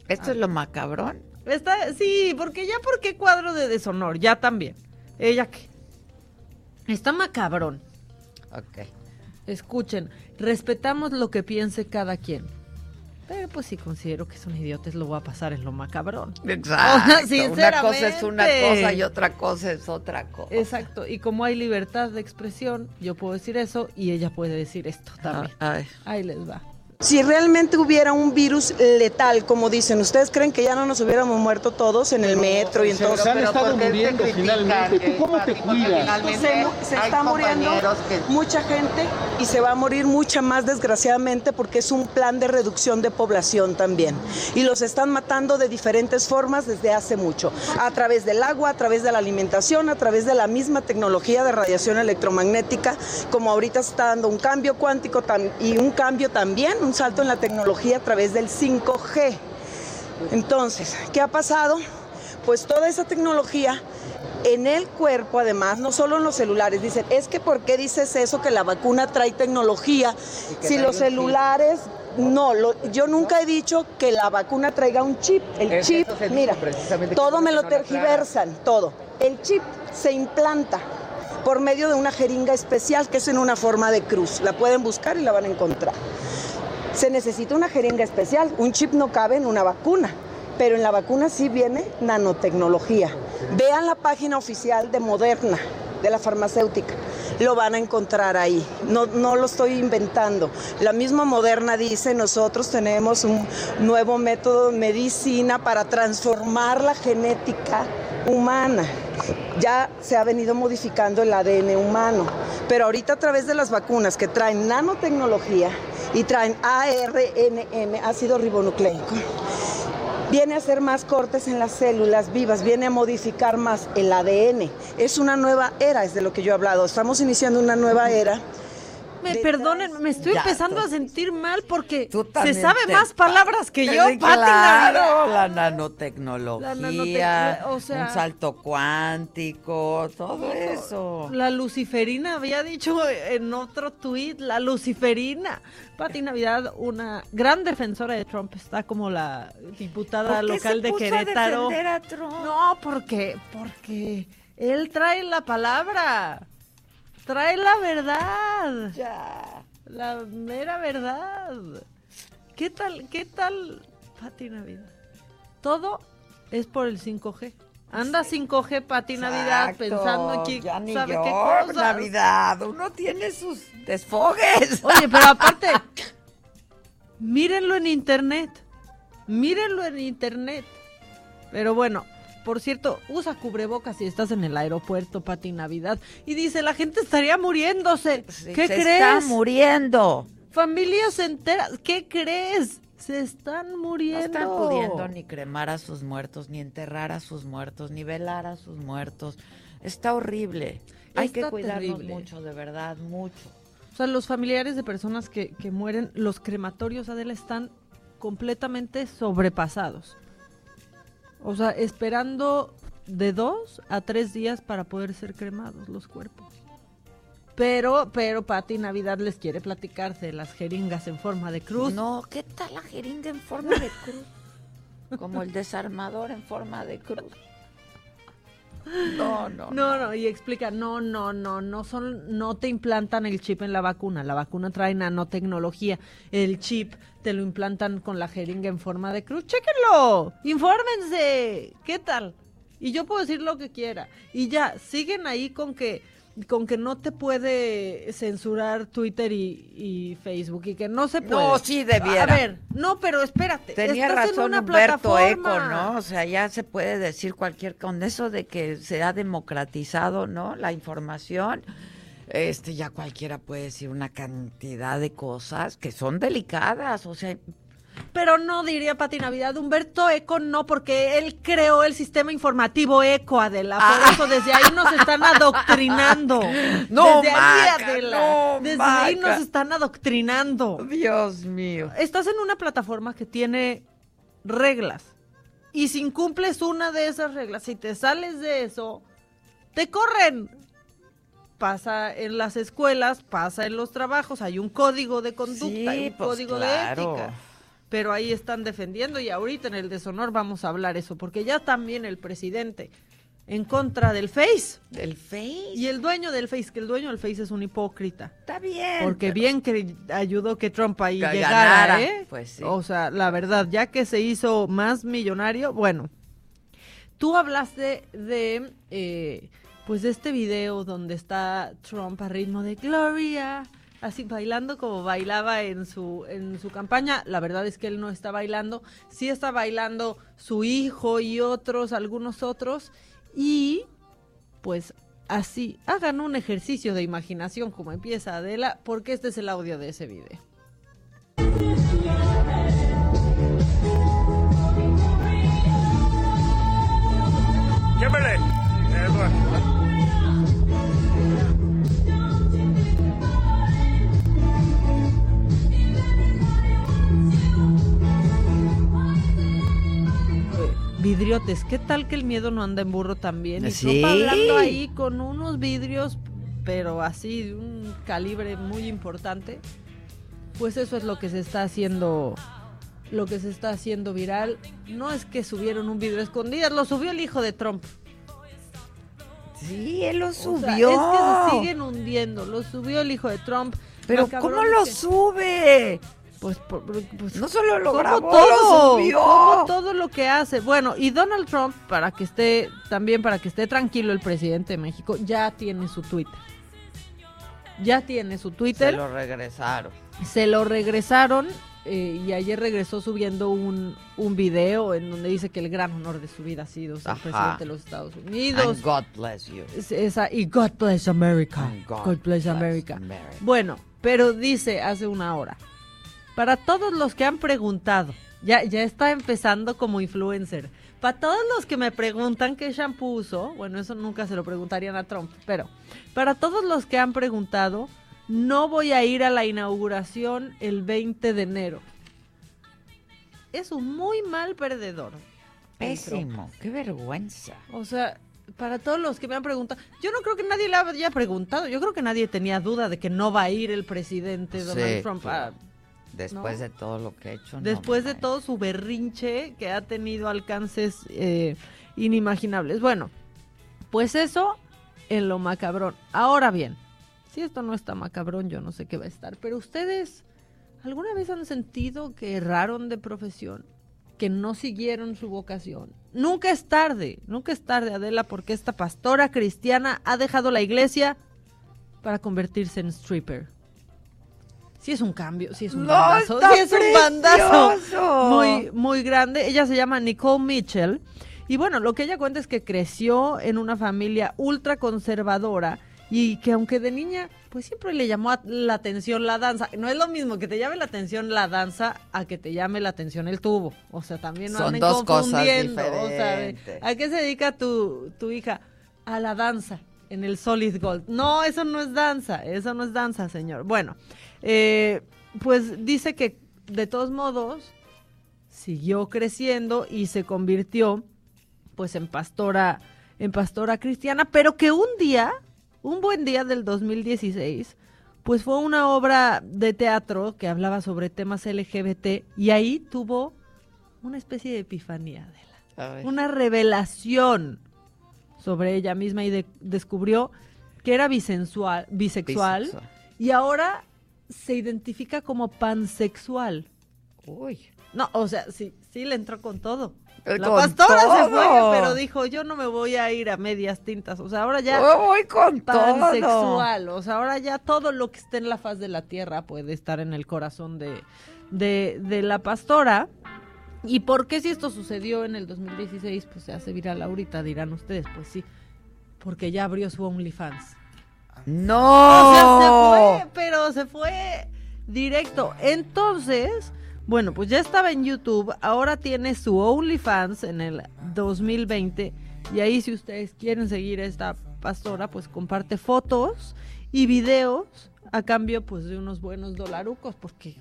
Esto es lo macabrón. Está, sí, porque ya por qué cuadro de deshonor, ya también. Ella qué. Está macabrón. Ok. Escuchen, respetamos lo que piense cada quien. Pero pues si considero que son idiotas, lo voy a pasar en lo macabrón. Exacto. [LAUGHS] Una cosa es una cosa y otra cosa es otra cosa. Exacto, y como hay libertad de expresión, yo puedo decir eso y ella puede decir esto también. Ay. Ahí les va. Si realmente hubiera un virus letal, como dicen, ¿ustedes creen que ya no nos hubiéramos muerto todos en el metro y en se- todo? se han estado muriendo finalmente. ¿Tú cómo te cuidas? Pues se, se está muriendo mucha gente y se va a morir mucha más desgraciadamente porque es un plan de reducción de población también. Y los están matando de diferentes formas desde hace mucho. A través del agua, a través de la alimentación, a través de la misma tecnología de radiación electromagnética, como ahorita se está dando un cambio cuántico y un cambio también, un salto en la tecnología a través del 5G. Entonces, ¿qué ha pasado? Pues toda esa tecnología en el cuerpo, además, no solo en los celulares, dicen, es que ¿por qué dices eso que la vacuna trae tecnología? Si los chip. celulares, no, lo- yo nunca he dicho que la vacuna traiga un chip. El Es- chip, mira, todo me lo tergiversan, todo. El chip se implanta por medio de una jeringa especial que es en una forma de cruz. La pueden buscar y la van a encontrar. Se necesita una jeringa especial. Un chip no cabe en una vacuna, pero en la vacuna sí viene nanotecnología. Vean la página oficial de Moderna, de la farmacéutica. Lo van a encontrar ahí. No, no lo estoy inventando. La misma Moderna dice, nosotros tenemos un nuevo método de medicina para transformar la genética humana. Ya se ha venido modificando el ADN humano, pero ahorita a través de las vacunas que traen nanotecnología y traen ARNM, ácido ribonucleico, viene a hacer más cortes en las células vivas, viene a modificar más el ADN. Es una nueva era, es de lo que yo he hablado. Estamos iniciando una nueva era. Me perdonen, me estoy empezando a sentir mal porque se sabe más palabras que yo, Pati claro, la nanotecnología, La nanotec- o sea- un salto cuántico, todo eso. La luciferina había dicho en otro tuit, la luciferina. Pati Navidad, una gran defensora de Trump, está como la diputada ¿Por qué local de a Querétaro. defender a Trump? No, porque, porque él trae la palabra, trae la verdad. Ya. La mera verdad. ¿Qué tal, qué tal, Pati Navidad? Todo es por el 5G. Anda 5G, Pati Navidad, pensando en ya ni sabe yo, qué cosas. Navidad, uno tiene sus desfogues. Oye, pero [LAUGHS] aparte, mírenlo en internet. Mírenlo en internet. Pero bueno, por cierto, usa cubrebocas si estás en el aeropuerto, Pati Navidad. Y dice, la gente estaría muriéndose. ¿Qué se crees? está muriendo. Familias enteras, ¿qué crees? Se están No muriendo. están pudiendo ni cremar a sus muertos, ni enterrar a sus muertos, ni velar a sus muertos. Está horrible. Hay que cuidarnos terrible. mucho, de verdad, mucho. O sea, los familiares de personas que, que mueren, los crematorios, Adela, están completamente sobrepasados. O sea, esperando de dos a tres días para poder ser cremados los cuerpos. Pero, pero Pati Navidad les quiere platicar de las jeringas en forma de cruz. No, ¿qué tal la jeringa en forma de cruz? Como el desarmador en forma de cruz. No, no. No, no, y explica, no, no, no, no son, no te implantan el chip en la vacuna, la vacuna trae nanotecnología, el chip te lo implantan con la jeringa en forma de cruz, chéquenlo, infórmense, ¿qué tal? Y yo puedo decir lo que quiera, y ya, siguen ahí con que, con que no te puede censurar Twitter y, y Facebook, y que no se puede. No, sí debiera. A ver, no, pero espérate, Tenía estás en razón una Humberto Eco. ¿no? O sea, ya se puede decir cualquier con eso de que se ha democratizado, ¿no? La información. Este, ya cualquiera puede decir una cantidad de cosas que son delicadas, o sea, Pero no diría Pati Navidad, Humberto Eco no, porque él creó el sistema informativo Eco, Adela. Por eso desde ahí nos están adoctrinando. [LAUGHS] No, desde ahí, Adela. no, desde ahí nos están adoctrinando. Dios mío. Estás en una plataforma que tiene reglas. Y si incumples una de esas reglas, si te sales de eso, te corren. Pasa en las escuelas, pasa en los trabajos, hay un código de conducta, Sí, un pues, código claro. de ética. Pero ahí están defendiendo y ahorita en el deshonor vamos a hablar eso, porque ya también el presidente en contra del Face. Del Face. Y el dueño del Face, que el dueño del Face es un hipócrita. Está bien. Porque bien que ayudó que Trump ahí Que llegara, ganara, ¿eh? pues sí. O sea, la verdad, ya que se hizo más millonario, bueno, tú hablaste de, eh, pues este video donde está Trump a ritmo de Gloria, así bailando como bailaba en su, en su campaña. La verdad es que él no está bailando, sí está bailando su hijo y otros, algunos otros, y pues así, hagan un ejercicio de imaginación como empieza Adela, porque este es el audio de ese video. Kimberly. Vidriotes, ¿qué tal que el miedo no anda en burro también? Y Sí. Hablando ahí con unos vidrios, pero así de un calibre muy importante. Pues eso es lo que se está haciendo, lo que se está haciendo viral. No es que subieron un vidrio escondido, lo subió el hijo de Trump. Sí, él lo O sea, subió. es que se siguen hundiendo, lo subió el hijo de Trump. Pero ¿cómo lo que- sube? Pues, por- pues, No solo lo grabó, todo, lo subió. como todo lo que hace. Bueno, y Donald Trump, para que esté, también para que esté tranquilo el presidente de México, ya tiene su Twitter. Ya tiene su Twitter. Se lo regresaron. Se lo regresaron eh, y ayer regresó subiendo un, un video en donde dice que el gran honor de su vida ha sido ser Ajá. presidente de los Estados Unidos. And God bless you. Es- esa- y God bless America. And God God, bless bless America. America. Bueno, pero dice hace una hora, para todos los que han preguntado, ya, ya está empezando como influencer, para todos los que me preguntan qué shampoo uso, bueno, eso nunca se lo preguntarían a Trump, pero para todos los que han preguntado, no voy a ir a la inauguración el 20 de enero. Es un muy mal perdedor. Pésimo, qué vergüenza. O sea, para todos los que me han preguntado, yo no creo que nadie le haya preguntado, yo creo que nadie tenía duda de que no va a ir el presidente Donald Sí, Trump. a- Después ¿no? de todo lo que ha hecho. no después de todo su berrinche que ha tenido alcances eh, inimaginables. Bueno, pues eso en lo macabrón. Ahora bien, si esto no está macabrón, yo no sé qué va a estar, pero ustedes alguna vez han sentido que erraron de profesión, que no siguieron su vocación. Nunca es tarde, nunca es tarde, Adela, porque esta pastora cristiana ha dejado la iglesia para convertirse en stripper. Sí es un cambio, sí es un ¡No, bandazo, está sí es un bandazo muy, muy grande. Ella se llama Nicole Mitchell. Y bueno, lo que ella cuenta es que creció en una familia ultra conservadora y que aunque de niña, pues siempre le llamó la atención la danza. No es lo mismo que te llame la atención la danza a que te llame la atención el tubo. O sea, también no Son anden dos cosas confundiendo. O sea, diferentes. ¿a qué se dedica tu, tu hija? A la danza en el Solid Gold. No, eso no es danza, eso no es danza, señor. Bueno, eh, pues dice que de todos modos siguió creciendo y se convirtió pues en pastora en pastora cristiana, pero que un día, un buen día del 2016, pues fue una obra de teatro que hablaba sobre temas LGBT y ahí tuvo una especie de epifanía, Adela, una revelación sobre ella misma y de- descubrió que era bisexual, Bisexual. y ahora se identifica como pansexual. Uy. No, o sea, sí, sí le entró con todo. Eh, La con pastora se fue, todo. pero dijo, yo no me voy a ir a medias tintas. O sea, ahora ya Yo voy con pansexual. O sea, ahora ya todo lo que esté en la faz de la tierra puede estar en el corazón de, de, de la pastora. ¿Y por qué si esto sucedió en el 2016, pues se hace viral ahorita, dirán ustedes? Pues sí, porque ya abrió su OnlyFans. ¡No! O sea, se fue, pero se fue directo. Entonces, bueno, pues ya estaba en YouTube, ahora tiene su OnlyFans en el 2020 y ahí si ustedes quieren seguir a esta pastora, pues comparte fotos y videos a cambio pues de unos buenos dolarucos porque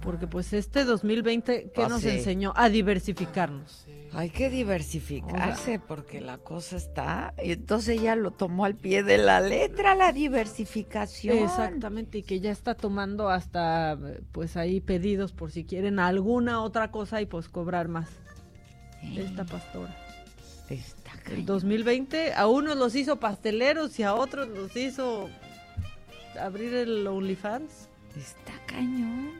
porque pues este 2020 que Pues nos enseñó a diversificarnos. Hay que diversificarse porque la cosa está. Y entonces ella lo tomó al pie de la letra, la diversificación. Exactamente, y que ya está tomando hasta, pues ahí pedidos por si quieren alguna otra cosa y pues cobrar más. Esta pastora. Está El 2020 a unos los hizo pasteleros y a otros los hizo abrir el OnlyFans. Está cañón.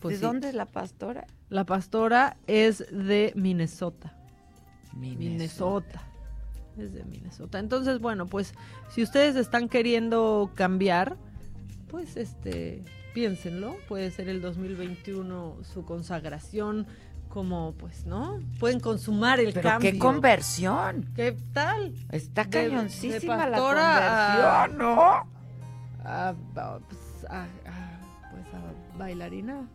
Pues ¿De sí. dónde es la pastora? La pastora es de Minnesota. Minnesota. Es de Minnesota. Entonces, bueno, pues si ustedes están queriendo cambiar, pues este, piénsenlo. Puede ser el 2021 su consagración como, pues, ¿no? Pueden consumar el Pero cambio. qué conversión. ¿Qué tal? Está cañoncísima de la a- conversión, ¿no? Pues, a- a- pues a bailarina,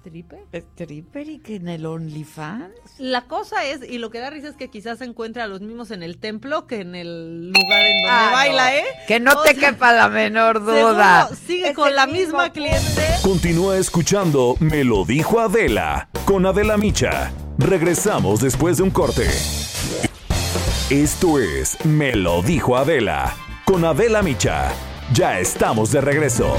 stripper. Stripper y que en el OnlyFans. La cosa es, y lo que da risa es que quizás se encuentre a los mismos en el templo que en el lugar en donde Ah, baila, no. ¿eh? Que no O te sea, quepa la menor duda. seguro sigue Es con la misma cliente. Continúa escuchando Me lo dijo Adela con Adela Micha. Regresamos después de un corte. Esto es Me lo dijo Adela con Adela Micha. Ya estamos de regreso.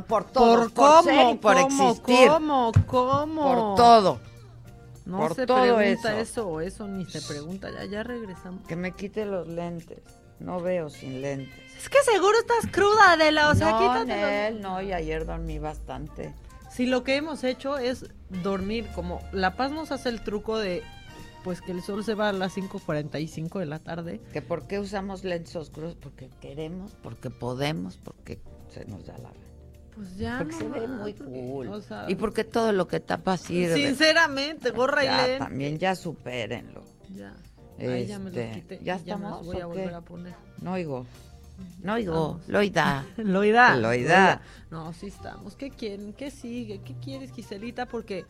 Por todo, ¿Por por, cómo? ser y por ¿Cómo? existir. ¿Cómo? ¿Cómo? Por todo. No por se todo pregunta eso. eso. eso ni se pregunta. Ya, ya regresamos. Que me quite los lentes. No veo sin lentes. Es que seguro estás cruda, Adela. O sea, no, quítate los- Nel, no, y ayer dormí bastante. Si lo que hemos hecho es dormir, como La Paz nos hace el truco de, pues que el sol se va a las 5.45 de la tarde. ¿Que por qué usamos lentes oscuros? Porque queremos, porque podemos, porque se nos da la gana. Pues ya. Porque se ve muy cool. o sea, y porque todo lo que tapa sirve. Sinceramente, gorra Ya, y lente. también ya supérenlo. Ya. Ahí ya me lo Este, quité. ¿Ya y ya los estamos voy a volver a poner. No oigo. No oigo. Estamos. [LAUGHS] Loida. Loida. Loida. No, sí estamos. ¿Qué quieren? ¿Qué sigue? ¿Qué quieres, Giselita? Porque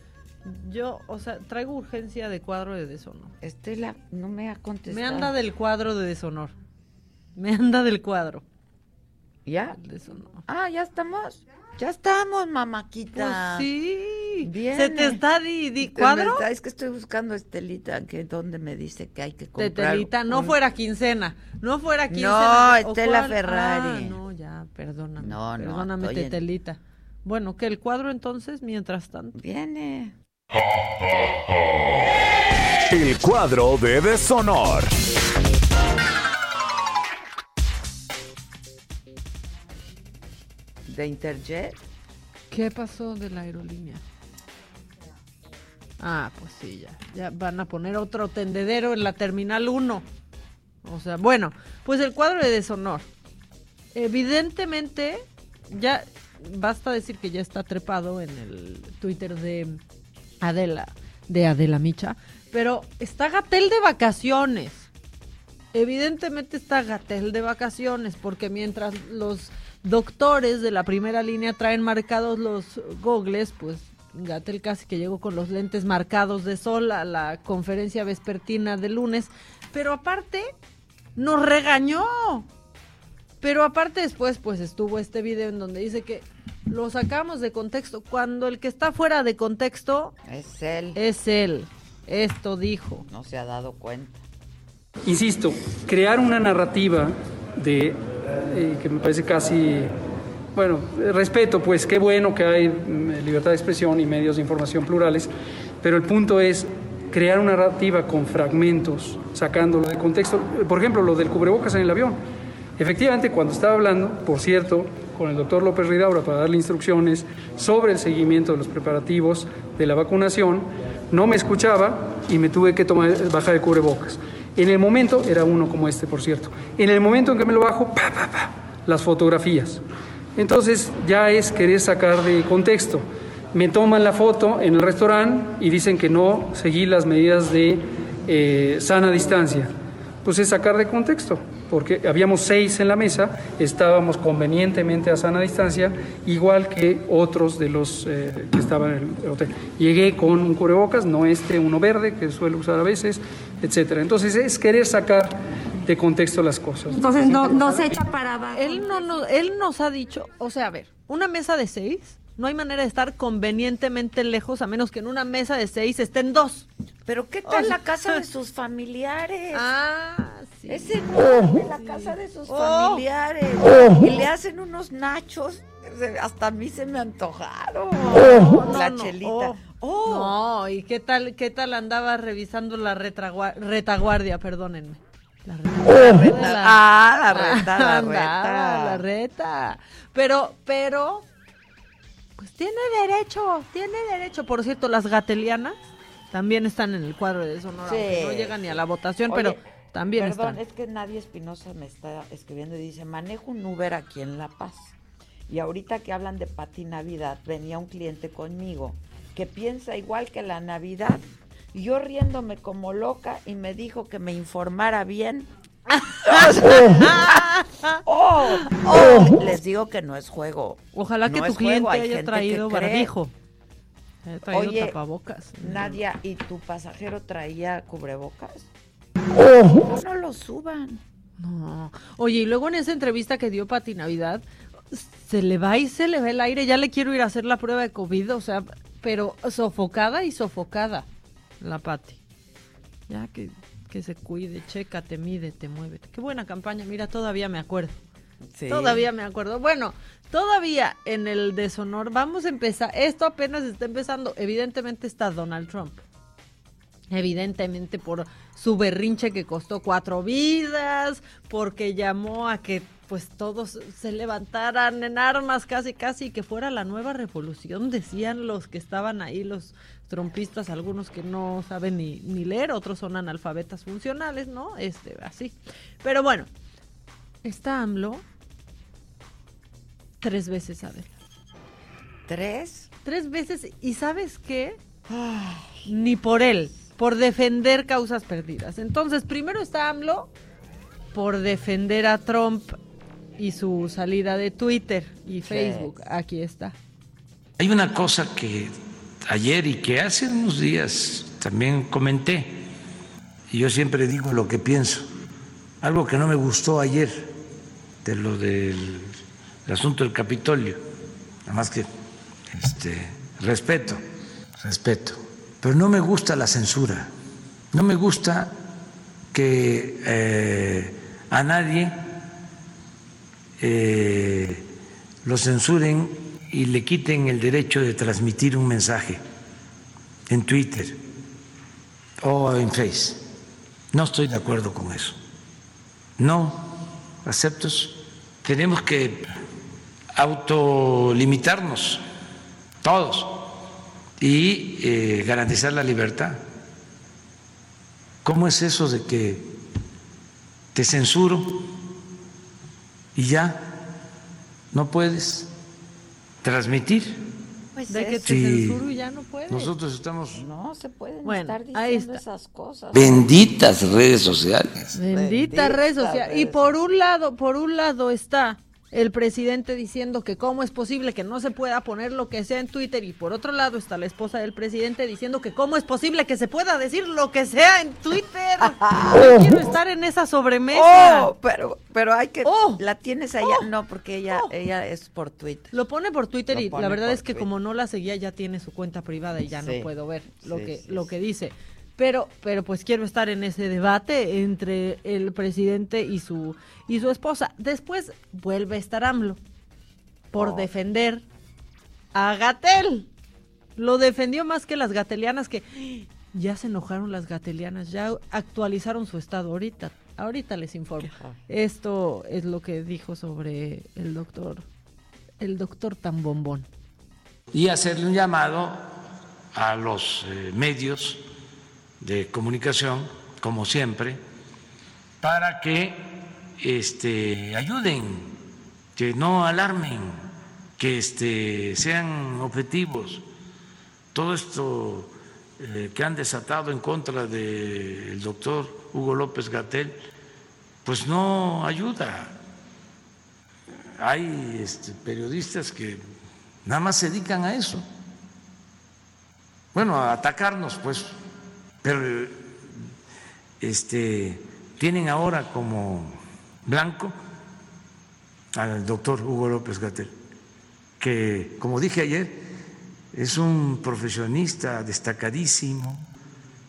yo, o sea, traigo urgencia de cuadro de deshonor. Estela no me ha contestado. Me anda del cuadro de deshonor. Me anda del cuadro. ¿Ya? El deshonor. Ah, ya estamos. Ya estamos, mamaquita. Pues sí. Bien. ¿Se te está di, di cuadro? Es que estoy buscando a Estelita, que donde me dice que hay que comprar. Tetelita, no un- fuera quincena, no fuera quincena. No, ¿O Estela cuál? Ferrari. Ah, no, ya, perdóname. No, no, Perdóname, estoy en- Tetelita. Bueno, que el cuadro entonces, mientras tanto. Viene. El cuadro de deshonor. De Interjet. ¿Qué pasó de la aerolínea? Ah, pues sí, ya. Ya van a poner otro tendedero en la Terminal 1. O sea, bueno, pues el cuadro de deshonor. Evidentemente, ya basta decir que ya está trepado en el Twitter de Adela, de Adela Micha, pero está Gatel de vacaciones. Evidentemente está Gatel de vacaciones, porque mientras los doctores de la primera línea traen marcados los gogles, pues Gatel casi que llegó con los lentes marcados de sol a la conferencia vespertina de lunes, pero aparte nos regañó. Pero aparte después pues estuvo este video en donde dice que lo sacamos de contexto, cuando el que está fuera de contexto Es él. es él. Esto dijo. No se ha dado cuenta. Insisto, crear una narrativa de que me parece casi, bueno, respeto, pues qué bueno que hay mm, libertad de expresión y medios de información plurales, pero el punto es crear una narrativa con fragmentos, sacándolo de contexto. Por ejemplo, lo del cubrebocas en el avión. Efectivamente, cuando estaba hablando, por cierto, con el doctor López Ridaura para darle instrucciones sobre el seguimiento de los preparativos de la vacunación, no me escuchaba y me tuve que tomar, bajar el cubrebocas. En el momento, era uno como este, por cierto, en el momento en que me lo bajo, pa, pa, pa, las fotografías. Entonces ya es querer sacar de contexto. Me toman la foto en el restaurante y dicen que no seguí las medidas de eh, sana distancia. Pues es sacar de contexto, porque habíamos seis en la mesa, estábamos convenientemente a sana distancia, igual que otros de los eh, que estaban en el hotel. Llegué con un cubrebocas, no este, uno verde, que suelo usar a veces, etcétera. Entonces es querer sacar de contexto las cosas. Entonces no, no se echa para abajo. Él, no, no, él nos ha dicho, o sea, a ver, una mesa de seis, no hay manera de estar convenientemente lejos a menos que en una mesa de seis estén dos. Pero ¿qué tal la casa de [LAUGHS] sus familiares? Ah, sí. Es enorme la casa de sus Oh. familiares. Oh. Y le hacen unos nachos. Se- Hasta a mí se me antojaron. No, la no, chelita. oh. No, ¿y qué tal, qué tal andaba revisando la retragua- retaguardia? Perdónenme. La reta. Ah, la reta, la [LAUGHS] Andaba, reta. La reta. Pero, pero, pues tiene derecho, tiene derecho. Por cierto, las gatelianas también están en el cuadro de Sonora, Sí, no llegan ni a la votación, Oye, pero también Perdón, están. es que Nadia Espinosa me está escribiendo y dice, manejo un Uber aquí en La Paz. Y ahorita que hablan de Pati Navidad, venía un cliente conmigo que piensa igual que la Navidad. Y yo riéndome como loca y me dijo que me informara bien. [LAUGHS] oh, oh, les digo que no es juego. Ojalá que tu cliente hay haya traído barbijo. Haya traído Oye, tapabocas. Nadia, ¿y tu pasajero traía cubrebocas? Oh. No lo suban. No. Oye, y luego en esa entrevista que dio Pati Navidad, se le va y se le va el aire. Ya le quiero ir a hacer la prueba de COVID, o sea, pero sofocada y sofocada, la Pati. Ya que, que se cuide, chécate, mídete, muévete. Qué buena campaña, mira, todavía me acuerdo. Sí. Todavía me acuerdo. Bueno, todavía en el deshonor, vamos a empezar. Esto apenas está empezando. Evidentemente está Donald Trump. Evidentemente por su berrinche que costó cuatro vidas, porque llamó a que pues todos se levantaran en armas casi casi que fuera la nueva revolución, decían los que estaban ahí, los trompistas, algunos que no saben ni, ni leer, otros son analfabetas funcionales, ¿no? Este, así. Pero bueno, está AMLO tres veces, a ver. ¿Tres? Tres veces, y ¿sabes qué? Ni por él, por defender causas perdidas. Entonces, primero está AMLO por defender a Trump y su salida de Twitter y Facebook. Aquí está. Hay una cosa que ayer y que hace unos días también comenté, y yo siempre digo lo que pienso, algo que no me gustó ayer de lo del el asunto del Capitolio, nada más que este, respeto, respeto, pero no me gusta la censura, no me gusta que eh, a nadie eh, lo censuren y le quiten el derecho de transmitir un mensaje en Twitter o en Face. No estoy de acuerdo con eso. No acepto. Tenemos que autolimitarnos todos y eh, garantizar la libertad. ¿Cómo es eso de que te censuro y ya no puedes transmitir? de que te Sí. censuro y ya no puedes. Nosotros estamos No se pueden Bueno, estar ahí diciendo está. esas cosas. benditas redes sociales. Bendita red social. Y por un lado, por un lado está el presidente diciendo que cómo es posible que no se pueda poner lo que sea en Twitter y por otro lado está la esposa del presidente diciendo que cómo es posible que se pueda decir lo que sea en Twitter. [LAUGHS] Yo quiero estar en esa sobremesa. Oh, pero, pero hay que. ¿La tienes allá? No, porque ella, ella es por Twitter. Lo pone por Twitter Lo y la verdad es que Twitter. como no la seguía ya tiene su cuenta privada y ya Sí. no puedo ver lo Sí, que sí, lo que dice. Pero pero pues quiero estar en ese debate entre el presidente y su y su esposa. Después vuelve a estar AMLO por Oh. defender a Gatel. Lo defendió más que las gatelianas que ya se enojaron las gatelianas, ya actualizaron su estado ahorita. Ahorita les informo. Esto es lo que dijo sobre el doctor el doctor tan bombón. y hacerle un llamado a los eh, medios de comunicación, como siempre, para que este, ayuden, que no alarmen, que este, sean objetivos. Todo esto eh, que han desatado en contra del doctor Hugo López Gatel, pues no ayuda. Hay este, periodistas que nada más se dedican a eso. Bueno, a atacarnos, pues, pero este, tienen ahora como blanco al doctor Hugo López Gatel, que, como dije ayer, es un profesionista destacadísimo,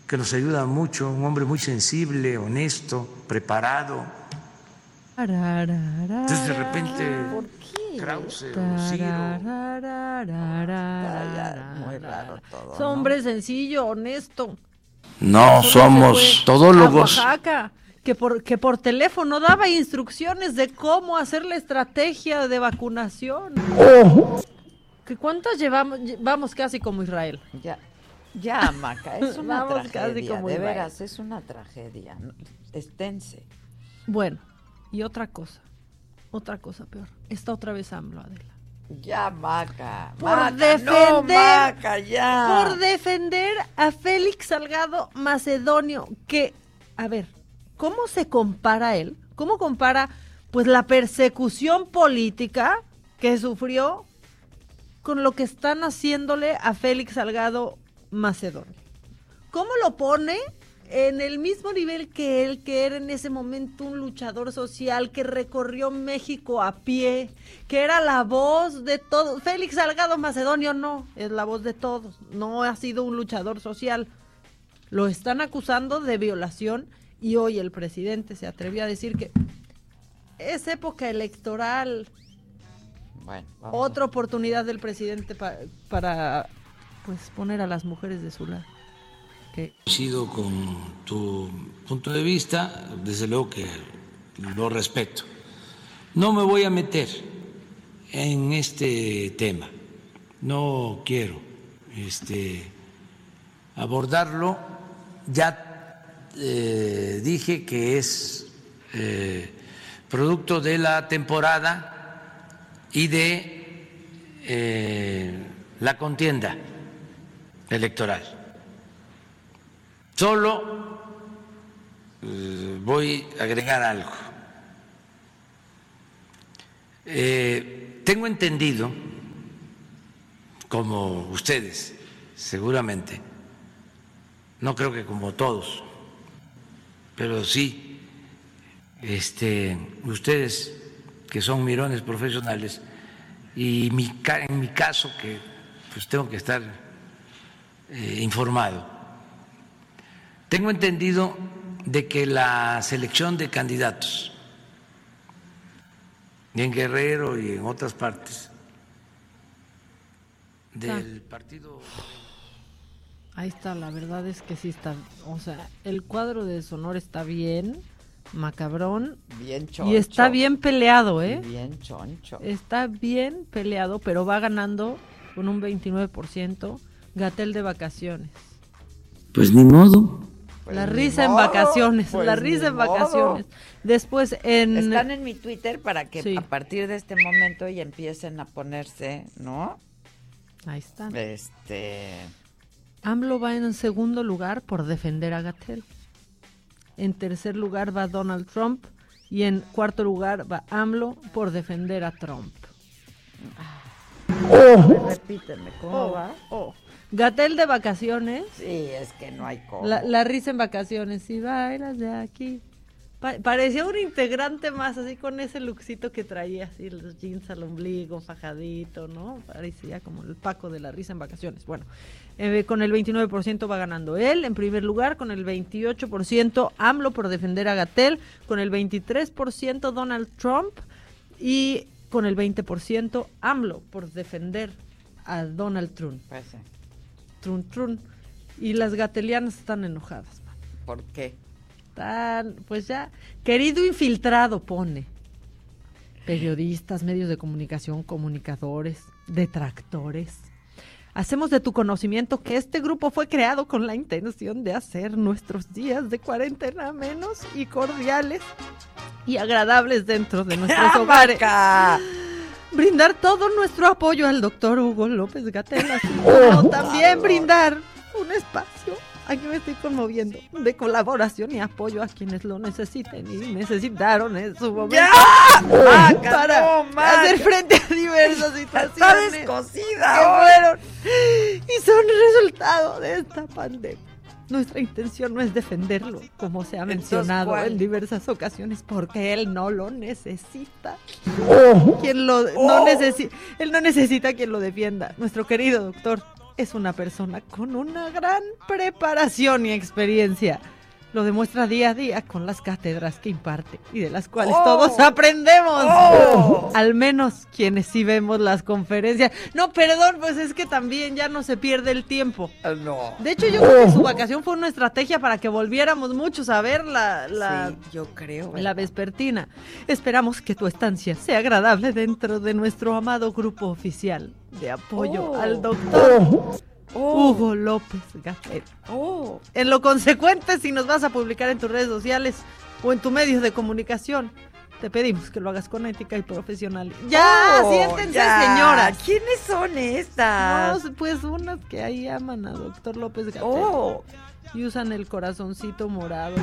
que nos ayuda mucho, un hombre muy sensible, honesto, preparado. Entonces de repente Krause o Ciro, Muy raro todo. Es hombre sencillo, honesto. No somos todólogos. Oaxaca, que por, que por teléfono daba instrucciones de cómo hacer la estrategia de vacunación. ¿Que ¿Cuántas llevamos? Lle- Vamos casi como Israel. Ya, ya, Maca, es [LAUGHS] una Vamos casi tragedia, como de Israel. veras, es una tragedia. Esténse. Bueno, y otra cosa, otra cosa peor. Está otra vez AMLO, Adela. Ya, Maca. Por Maca, defender, no, Maca, ya. por defender a Félix Salgado Macedonio, que, a ver, ¿cómo se compara él? ¿Cómo compara, pues, la persecución política que sufrió con lo que están haciéndole a Félix Salgado Macedonio? ¿Cómo lo pone en el mismo nivel que él, que era en ese momento un luchador social que recorrió México a pie, que era la voz de todos? Félix Salgado Macedonio no, es la voz de todos, no ha sido un luchador social. Lo están acusando de violación y hoy el presidente se atrevió a decir que es época electoral, Bueno, vamos. otra oportunidad del presidente pa- para pues poner a las mujeres de su lado. Que Coincido con tu punto de vista, desde luego que lo respeto. No me voy a meter en este tema, no quiero este, abordarlo. Ya eh, dije que es eh, producto de la temporada y de eh, la contienda electoral. Solo eh, voy a agregar algo. Eh, tengo entendido, como ustedes seguramente, no creo que como todos, pero sí, este, ustedes que son mirones profesionales y mi, en mi caso que pues tengo que estar eh, informado. Tengo entendido de que la selección de candidatos en Guerrero y en otras partes del partido ahí está, la verdad es que sí está, o sea, el cuadro de Sonora está bien, macabrón, Bien choncho. y está bien peleado, ¿eh? Bien choncho. Está bien peleado, pero va ganando con un 29%, Gatel de vacaciones. Pues ni modo. La ni risa en vacaciones, pues la ni risa en modo. vacaciones. Después en... Están en mi Twitter para que Sí. a partir de este momento ya empiecen a ponerse, ¿no? Ahí están. Este. AMLO va en segundo lugar por defender a Gatel. En tercer lugar va Donald Trump y en cuarto lugar va AMLO por defender a Trump. Repíteme, ¿cómo Oh, va? oh. Gatel de vacaciones. Sí, es que no hay cómo. La, la risa en vacaciones. Y bailas de aquí. Pa- parecía un integrante más, así con ese luxito que traía, así los jeans al ombligo, fajadito, ¿no? Parecía como el Paco de la risa en vacaciones. Bueno, eh, con el 29% va ganando él, en primer lugar, con el 28% AMLO por defender a Gatel, con el 23% Donald Trump y con el 20% AMLO por defender a Donald Trump. Pues sí. Trun, trun. Y las gatelianas están enojadas. man. ¿Por qué? Están, pues ya, querido infiltrado pone. Periodistas, medios de comunicación, comunicadores, detractores. Hacemos de tu conocimiento que este grupo fue creado con la intención de hacer nuestros días de cuarentena menos y cordiales y agradables dentro de nuestros [LAUGHS] hogares. Brindar todo nuestro apoyo al doctor Hugo López Gatel, así [LAUGHS] como también brindar un espacio aquí me estoy conmoviendo de colaboración y apoyo a quienes lo necesiten y necesitaron en su momento Maca, para no, Maca. hacer frente a diversas situaciones que fueron y son resultado de esta pandemia. Nuestra intención no es defenderlo, como se ha mencionado en diversas ocasiones, porque él no lo necesita. Oh. Quien lo Oh. no necesita, él no necesita quien lo defienda. Nuestro querido doctor es una persona con una gran preparación y experiencia. Lo demuestra día a día con las cátedras que imparte y de las cuales Oh. todos aprendemos. Oh. Al menos quienes sí vemos las conferencias. No, perdón, pues es que también ya no se pierde el tiempo. No. De hecho, yo creo que su vacación fue una estrategia para que volviéramos muchos a ver la, la, Sí, yo creo. la vespertina. Esperamos que tu estancia sea agradable dentro de nuestro amado grupo oficial de apoyo Oh. al doctor Oh. Hugo López Gatel. Oh. En lo consecuente, si nos vas a publicar en tus redes sociales o en tu medio de comunicación, te pedimos que lo hagas con ética y profesional. Ya, Oh, siéntense, ya. señoras. ¿Quiénes son estas? No, pues unas que ahí aman a doctor López Gatel. Oh. Y usan el corazoncito morado.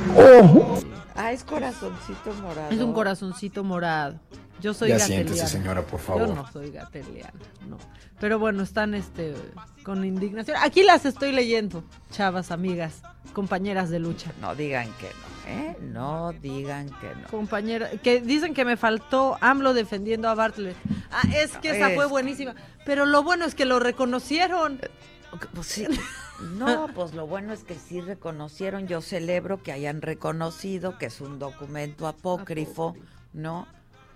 Ah, es corazoncito morado. Es un corazoncito morado. Yo soy Ya gateliana. siéntese, señora, por favor. Yo no soy gateliana, no. Pero bueno, están este con indignación. Aquí las estoy leyendo, chavas, amigas, compañeras de lucha. No digan que no, ¿eh? No digan que no. Compañera, que dicen que me faltó AMLO defendiendo a Bartlett. Ah, es que esa Es- fue buenísima. Pero lo bueno es que lo reconocieron. Pues sí. No, [LAUGHS] pues lo bueno es que sí reconocieron. Yo celebro que hayan reconocido que es un documento apócrifo, ¿no?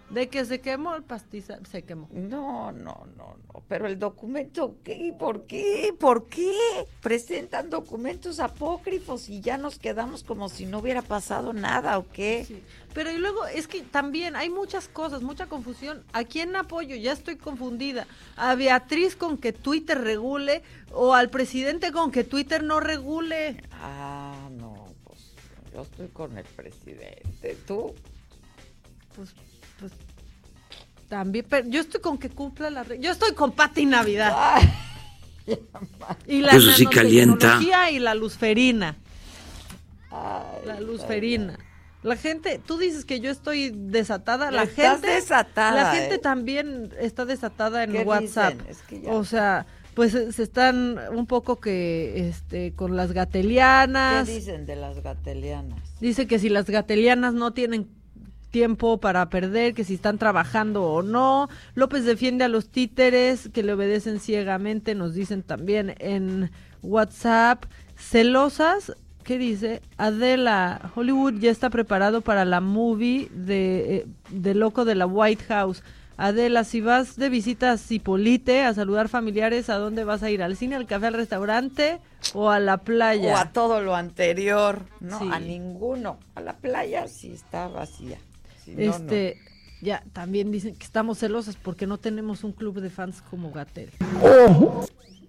De que se quemó el pastiza, se quemó. No, no, no, no. Pero el documento, ¿qué? ¿Por qué? ¿Por qué? Presentan documentos apócrifos y ya nos quedamos como si no hubiera pasado nada, ¿o qué? Pero y luego es que también hay muchas cosas, mucha confusión. ¿A quién apoyo? Ya estoy confundida. ¿A Beatriz con que Twitter regule o al presidente con que Twitter no regule? Ah, no, pues yo estoy con el presidente. ¿Tú? Pues, pues también, pero yo estoy con que cumpla la regla. Yo estoy con Pati Navidad. [LAUGHS] y la Eso sí calienta. y la luzferina. la luzferina. La gente, tú dices que yo estoy desatada, la Estás gente desatada, La gente ¿eh? también está desatada en ¿Qué WhatsApp. dicen? Es que ya- O sea, pues eh, se están un poco que este con las ¿Qué gatelianas. dicen de las gatelianas? Dice que si las gatelianas no tienen tiempo para perder, que si están trabajando o no. López defiende a los títeres que le obedecen ciegamente, nos dicen también en WhatsApp. Celosas, ¿qué dice? Adela, Hollywood ya está preparado para la movie de, eh, de Loco de la White House. Adela, si vas de visita a Cipolite a saludar familiares, ¿a dónde vas a ir? ¿Al cine, al café, al restaurante o a la playa? O a todo lo anterior, no, Sí. a ninguno. A la playa sí está vacía. Si no, no. este, ya, también dicen que estamos celosas porque no tenemos un club de fans como Gatel. ¡Oh!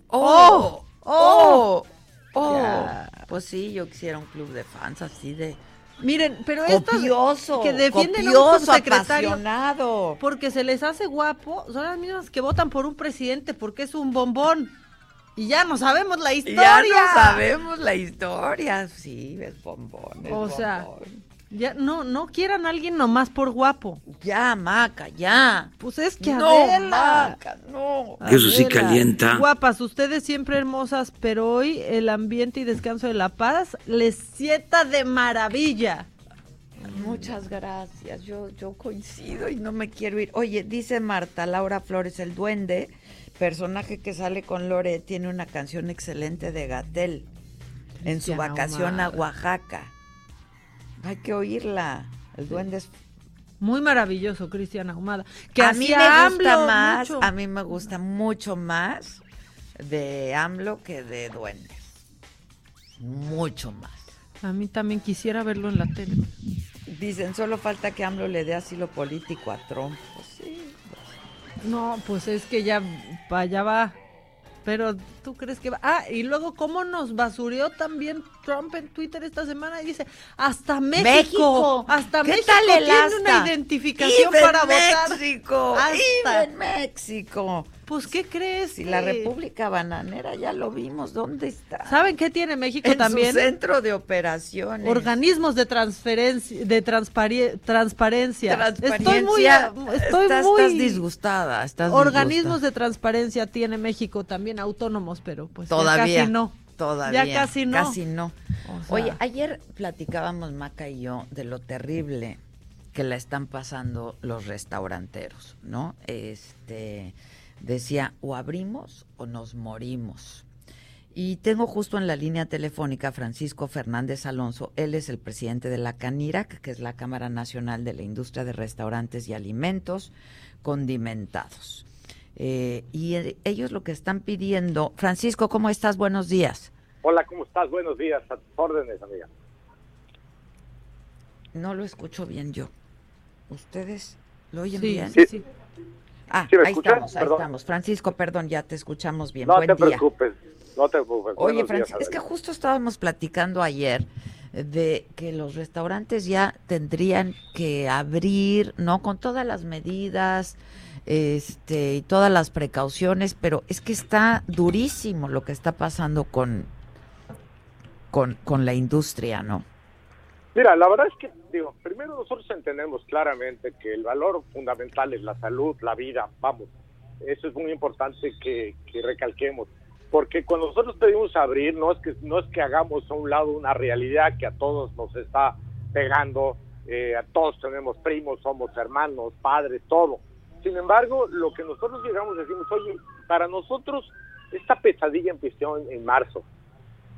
¡Oh! ¡Oh! ¡Oh! Ya. Pues sí, yo quisiera un club de fans así de Miren, pero estos copioso, que defienden a un copioso, subsecretario apasionado. porque se les hace guapo, son las mismas que votan por un presidente porque es un bombón. Y ya no sabemos la historia. Ya no sabemos la historia. Sí, es bombón. es O sea, bombón. Ya no no quieran a alguien nomás por guapo. Ya, Maca, ya. Pues es que No, Adela. Maca, no. Eso sí Adela, calienta. Guapas, ustedes siempre hermosas, pero hoy el ambiente y descanso de la paz les sienta de maravilla. Muchas gracias, yo, yo coincido y no me quiero ir. Oye, dice Marta Laura Flores, el duende, personaje que sale con Lore, tiene una canción excelente de Gatel en su vacación a. Oaxaca. Hay que oírla. El duende es... Muy maravilloso, Cristian Ahumada. Que a mí me gusta AMLO más, mucho. a mí me gusta mucho más de AMLO que de duendes. Mucho más. A mí también quisiera verlo en la tele. Dicen, solo falta que AMLO le dé asilo político a Trump. Pues sí. No, pues es que ya para allá va. Pero tú crees que va. Ah, y luego, ¿cómo nos basurió también Trump en Twitter esta semana? Y dice: Hasta México. México. Hasta ¿Qué México tal el tiene asta? una identificación Even para votar. México, Hasta. even México. Pues, ¿qué crees? Si la República Bananera ya lo vimos, ¿dónde está? ¿Saben qué tiene México En también? su centro de operaciones. Organismos de transferencia, de transpari- transparencia. Estoy muy, Transparencia. estoy Estás- muy estás disgustada, estás Organismos de transparencia tiene México también autónomos, pero pues Todavía. casi no. Todavía. Ya casi no. Casi no. O sea- Oye, ayer platicábamos Maca y yo de lo terrible que la están pasando los restauranteros, ¿no? Este decía, o abrimos o nos morimos. Y tengo justo en la línea telefónica a Francisco Fernández Alonso. Él es el presidente de la CANIRAC, que es la Cámara Nacional de la Industria de Restaurantes y Alimentos Condimentados. Eh, y eh, ellos lo que están pidiendo. Francisco, ¿cómo estás? Buenos días. Hola, ¿cómo estás? Buenos días. A tus órdenes, amiga. No lo escucho bien yo. ¿Ustedes lo oyen Sí, bien? sí, sí. Ah, ¿Sí me ahí escuchas? estamos, ahí Perdón. estamos. Francisco, perdón, ya te escuchamos bien. No Buen te día. preocupes, no te preocupes. Oye, Francisco, es que justo estábamos platicando ayer de que los restaurantes ya tendrían que abrir, ¿no? Con todas las medidas este, y todas las precauciones, pero es que está durísimo lo que está pasando con, con, con la industria, ¿no? Mira, la verdad es que, digo, primero nosotros entendemos claramente que el valor fundamental es la salud, la vida, vamos. Eso es muy importante que, que recalquemos. Porque cuando nosotros pedimos abrir, no es que no es que hagamos a un lado una realidad que a todos nos está pegando, eh, a todos tenemos primos, somos hermanos, padres, todo. Sin embargo, lo que nosotros llegamos decimos, oye, para nosotros esta pesadilla empezó en, en marzo.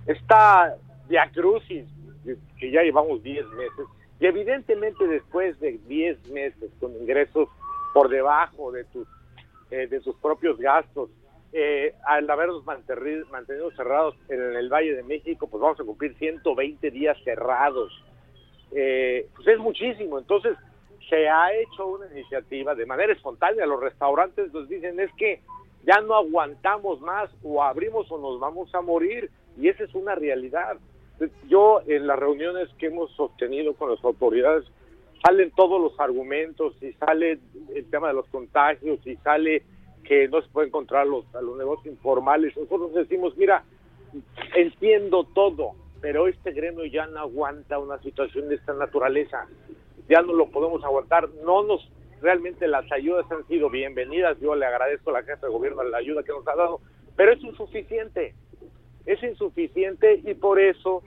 Esta Via Crucis, que ya llevamos 10 meses, y evidentemente después de 10 meses con ingresos por debajo de tus, eh, de tus propios gastos, eh, al habernos mantenido cerrados en el Valle de México, pues vamos a cumplir 120 días cerrados. Eh, pues es muchísimo. Entonces, se ha hecho una iniciativa de manera espontánea. Los restaurantes nos dicen es que ya no aguantamos más, o abrimos o nos vamos a morir. Y esa es una realidad. Yo, en las reuniones que hemos sostenido con las autoridades, salen todos los argumentos, y sale el tema de los contagios, y sale que no se pueden encontrar los, a los negocios informales. Nosotros decimos, mira, entiendo todo, pero este gremio ya no aguanta una situación de esta naturaleza. Ya no lo podemos aguantar. No nos, realmente las ayudas han sido bienvenidas. Yo le agradezco a la jefa de gobierno la ayuda que nos ha dado, pero es insuficiente. Es insuficiente y por eso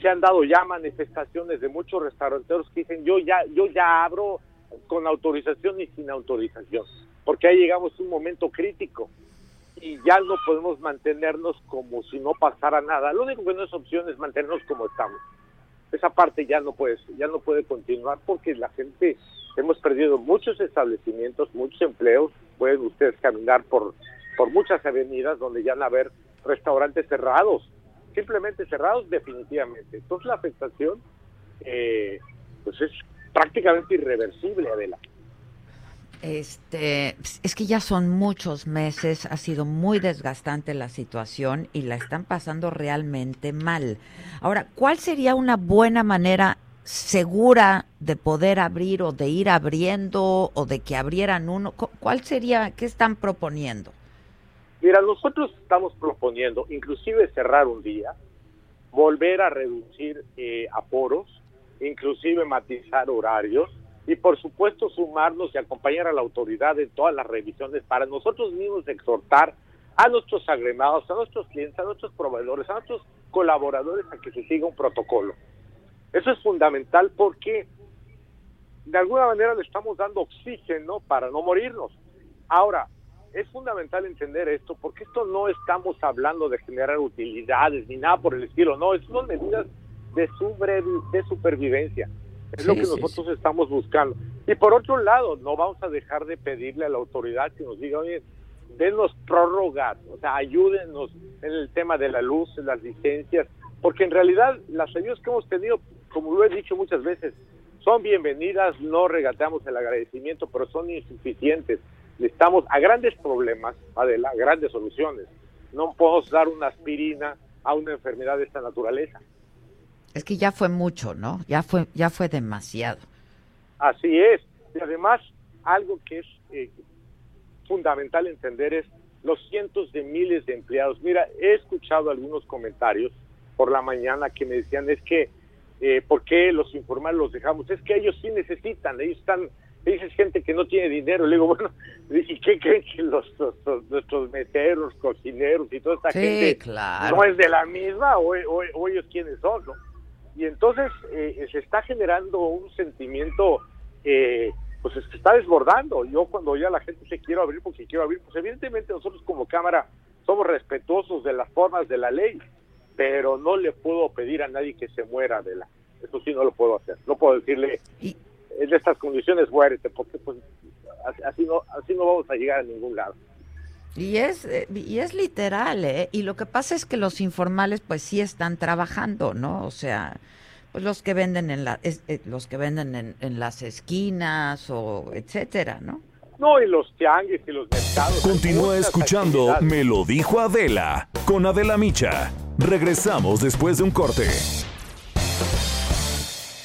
se han dado ya manifestaciones de muchos restauranteros que dicen yo ya yo ya abro con autorización y sin autorización, porque ahí llegamos a un momento crítico y ya no podemos mantenernos como si no pasara nada. Lo único que no es opción es mantenernos como estamos. Esa parte ya no puede ya no puede continuar porque la gente hemos perdido muchos establecimientos, muchos empleos. Pueden ustedes caminar por por muchas avenidas donde ya van a haber restaurantes cerrados, simplemente cerrados definitivamente. Entonces la afectación eh, pues es prácticamente irreversible, Adela. Este, es que ya son muchos meses, ha sido muy desgastante la situación y la están pasando realmente mal. Ahora, ¿cuál sería una buena manera segura de poder abrir o de ir abriendo o de que abrieran uno? Cu- ¿Cuál sería, qué están proponiendo? Mira, nosotros estamos proponiendo inclusive cerrar un día, volver a reducir eh, aforos, inclusive matizar horarios y por supuesto sumarnos y acompañar a la autoridad en todas las revisiones para nosotros mismos exhortar a nuestros agremados, a nuestros clientes, a nuestros proveedores, a nuestros colaboradores a que se siga un protocolo. Eso es fundamental porque de alguna manera le estamos dando oxígeno para no morirnos. Ahora, es fundamental entender esto porque esto no estamos hablando de generar utilidades ni nada por el estilo, no, es son medidas de, de supervivencia. Es lo que sí, nosotros estamos buscando. Y por otro lado, no vamos a dejar de pedirle a la autoridad que nos diga, oye, denos prórrogas, o sea, ayúdenos en el tema de la luz, en las licencias, porque en realidad las ayudas que hemos tenido, como lo he dicho muchas veces, son bienvenidas, no regateamos el agradecimiento, pero son insuficientes. Estamos a grandes problemas, Adela, a grandes soluciones. No podemos dar una aspirina a una enfermedad de esta naturaleza. Es que ya fue mucho, ¿no? Ya fue, ya fue demasiado. Así es. Y además, algo que es, eh, fundamental entender es los cientos de miles de empleados. Mira, he escuchado algunos comentarios por la mañana que me decían es que eh, ¿por qué los informales los dejamos? Es que ellos sí necesitan, ellos están, dices gente que no tiene dinero, le digo, bueno, [LAUGHS] ¿y qué creen que los, nuestros meteros, cocineros y toda esta gente no es de la misma o, o, ellos quiénes son, ¿no? Y entonces eh, se está generando un sentimiento eh, pues se está desbordando. Yo cuando ya la gente se quiere abrir porque quiero abrir, pues evidentemente nosotros como Cámara somos respetuosos de las formas de la ley, pero no le puedo pedir a nadie que se muera de la. Eso sí no lo puedo hacer. No puedo decirle en estas condiciones muérete, porque pues así no así no vamos a llegar a ningún lado. Y es, eh, y es literal, ¿eh? Y lo que pasa es que los informales pues sí están trabajando, ¿no? O sea, pues los que venden en la, eh, los que venden en, en, las esquinas o etcétera, ¿no? No, y los tianguis y los mercados. Continúa escuchando Me lo dijo Adela con Adela Micha. Regresamos después de un corte.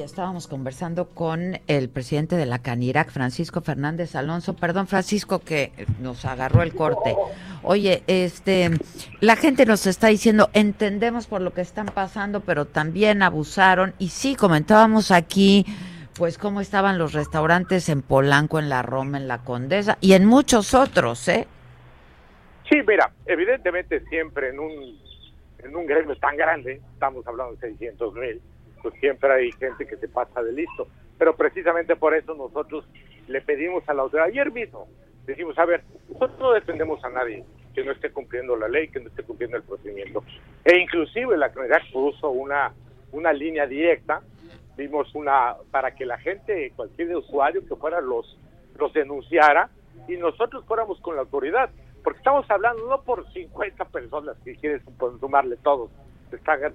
Y ya estábamos conversando con el presidente de la Canirac, Francisco Fernández Alonso. Perdón, Francisco, que nos agarró el corte. Oye, este, la gente nos está diciendo, entendemos por lo que están pasando, pero también abusaron. Y sí, comentábamos aquí, pues, cómo estaban los restaurantes en Polanco, en la Roma, en la Condesa y en muchos otros, ¿eh? Sí, mira, evidentemente siempre en un, en un gremio tan grande, estamos hablando de 600 mil, pues siempre hay gente que se pasa de listo. Pero precisamente por eso nosotros le pedimos a la autoridad, ayer mismo, decimos, a ver, nosotros no defendemos a nadie que no esté cumpliendo la ley, que no esté cumpliendo el procedimiento. E inclusive la comunidad puso una, una línea directa, vimos una, para que la gente, cualquier usuario que fuera los, los denunciara y nosotros fuéramos con la autoridad. Porque estamos hablando no por 50 personas que quieren sumarle todos,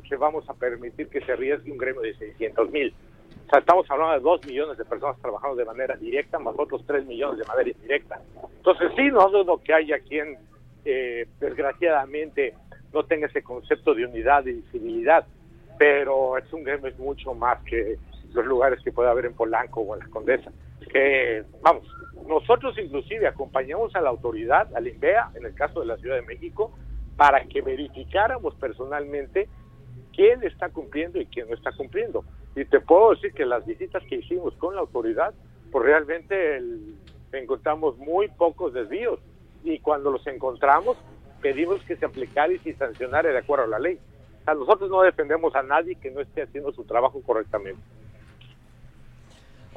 que vamos a permitir que se arriesgue un gremio de 600 mil. O sea, estamos hablando de 2 millones de personas trabajando de manera directa, más otros 3 millones de manera indirecta. Entonces, sí, no dudo que haya quien, eh, desgraciadamente, no tenga ese concepto de unidad y civilidad, pero es un gremio es mucho más que los lugares que puede haber en Polanco o en la Condesa. Que, vamos, nosotros inclusive acompañamos a la autoridad, al INVEA, en el caso de la Ciudad de México, para que verificáramos personalmente quién está cumpliendo y quién no está cumpliendo. Y te puedo decir que las visitas que hicimos con la autoridad, pues realmente encontramos muy pocos desvíos. Y cuando los encontramos, pedimos que se aplicara y se sancionara de acuerdo a la ley. O sea, nosotros no defendemos a nadie que no esté haciendo su trabajo correctamente.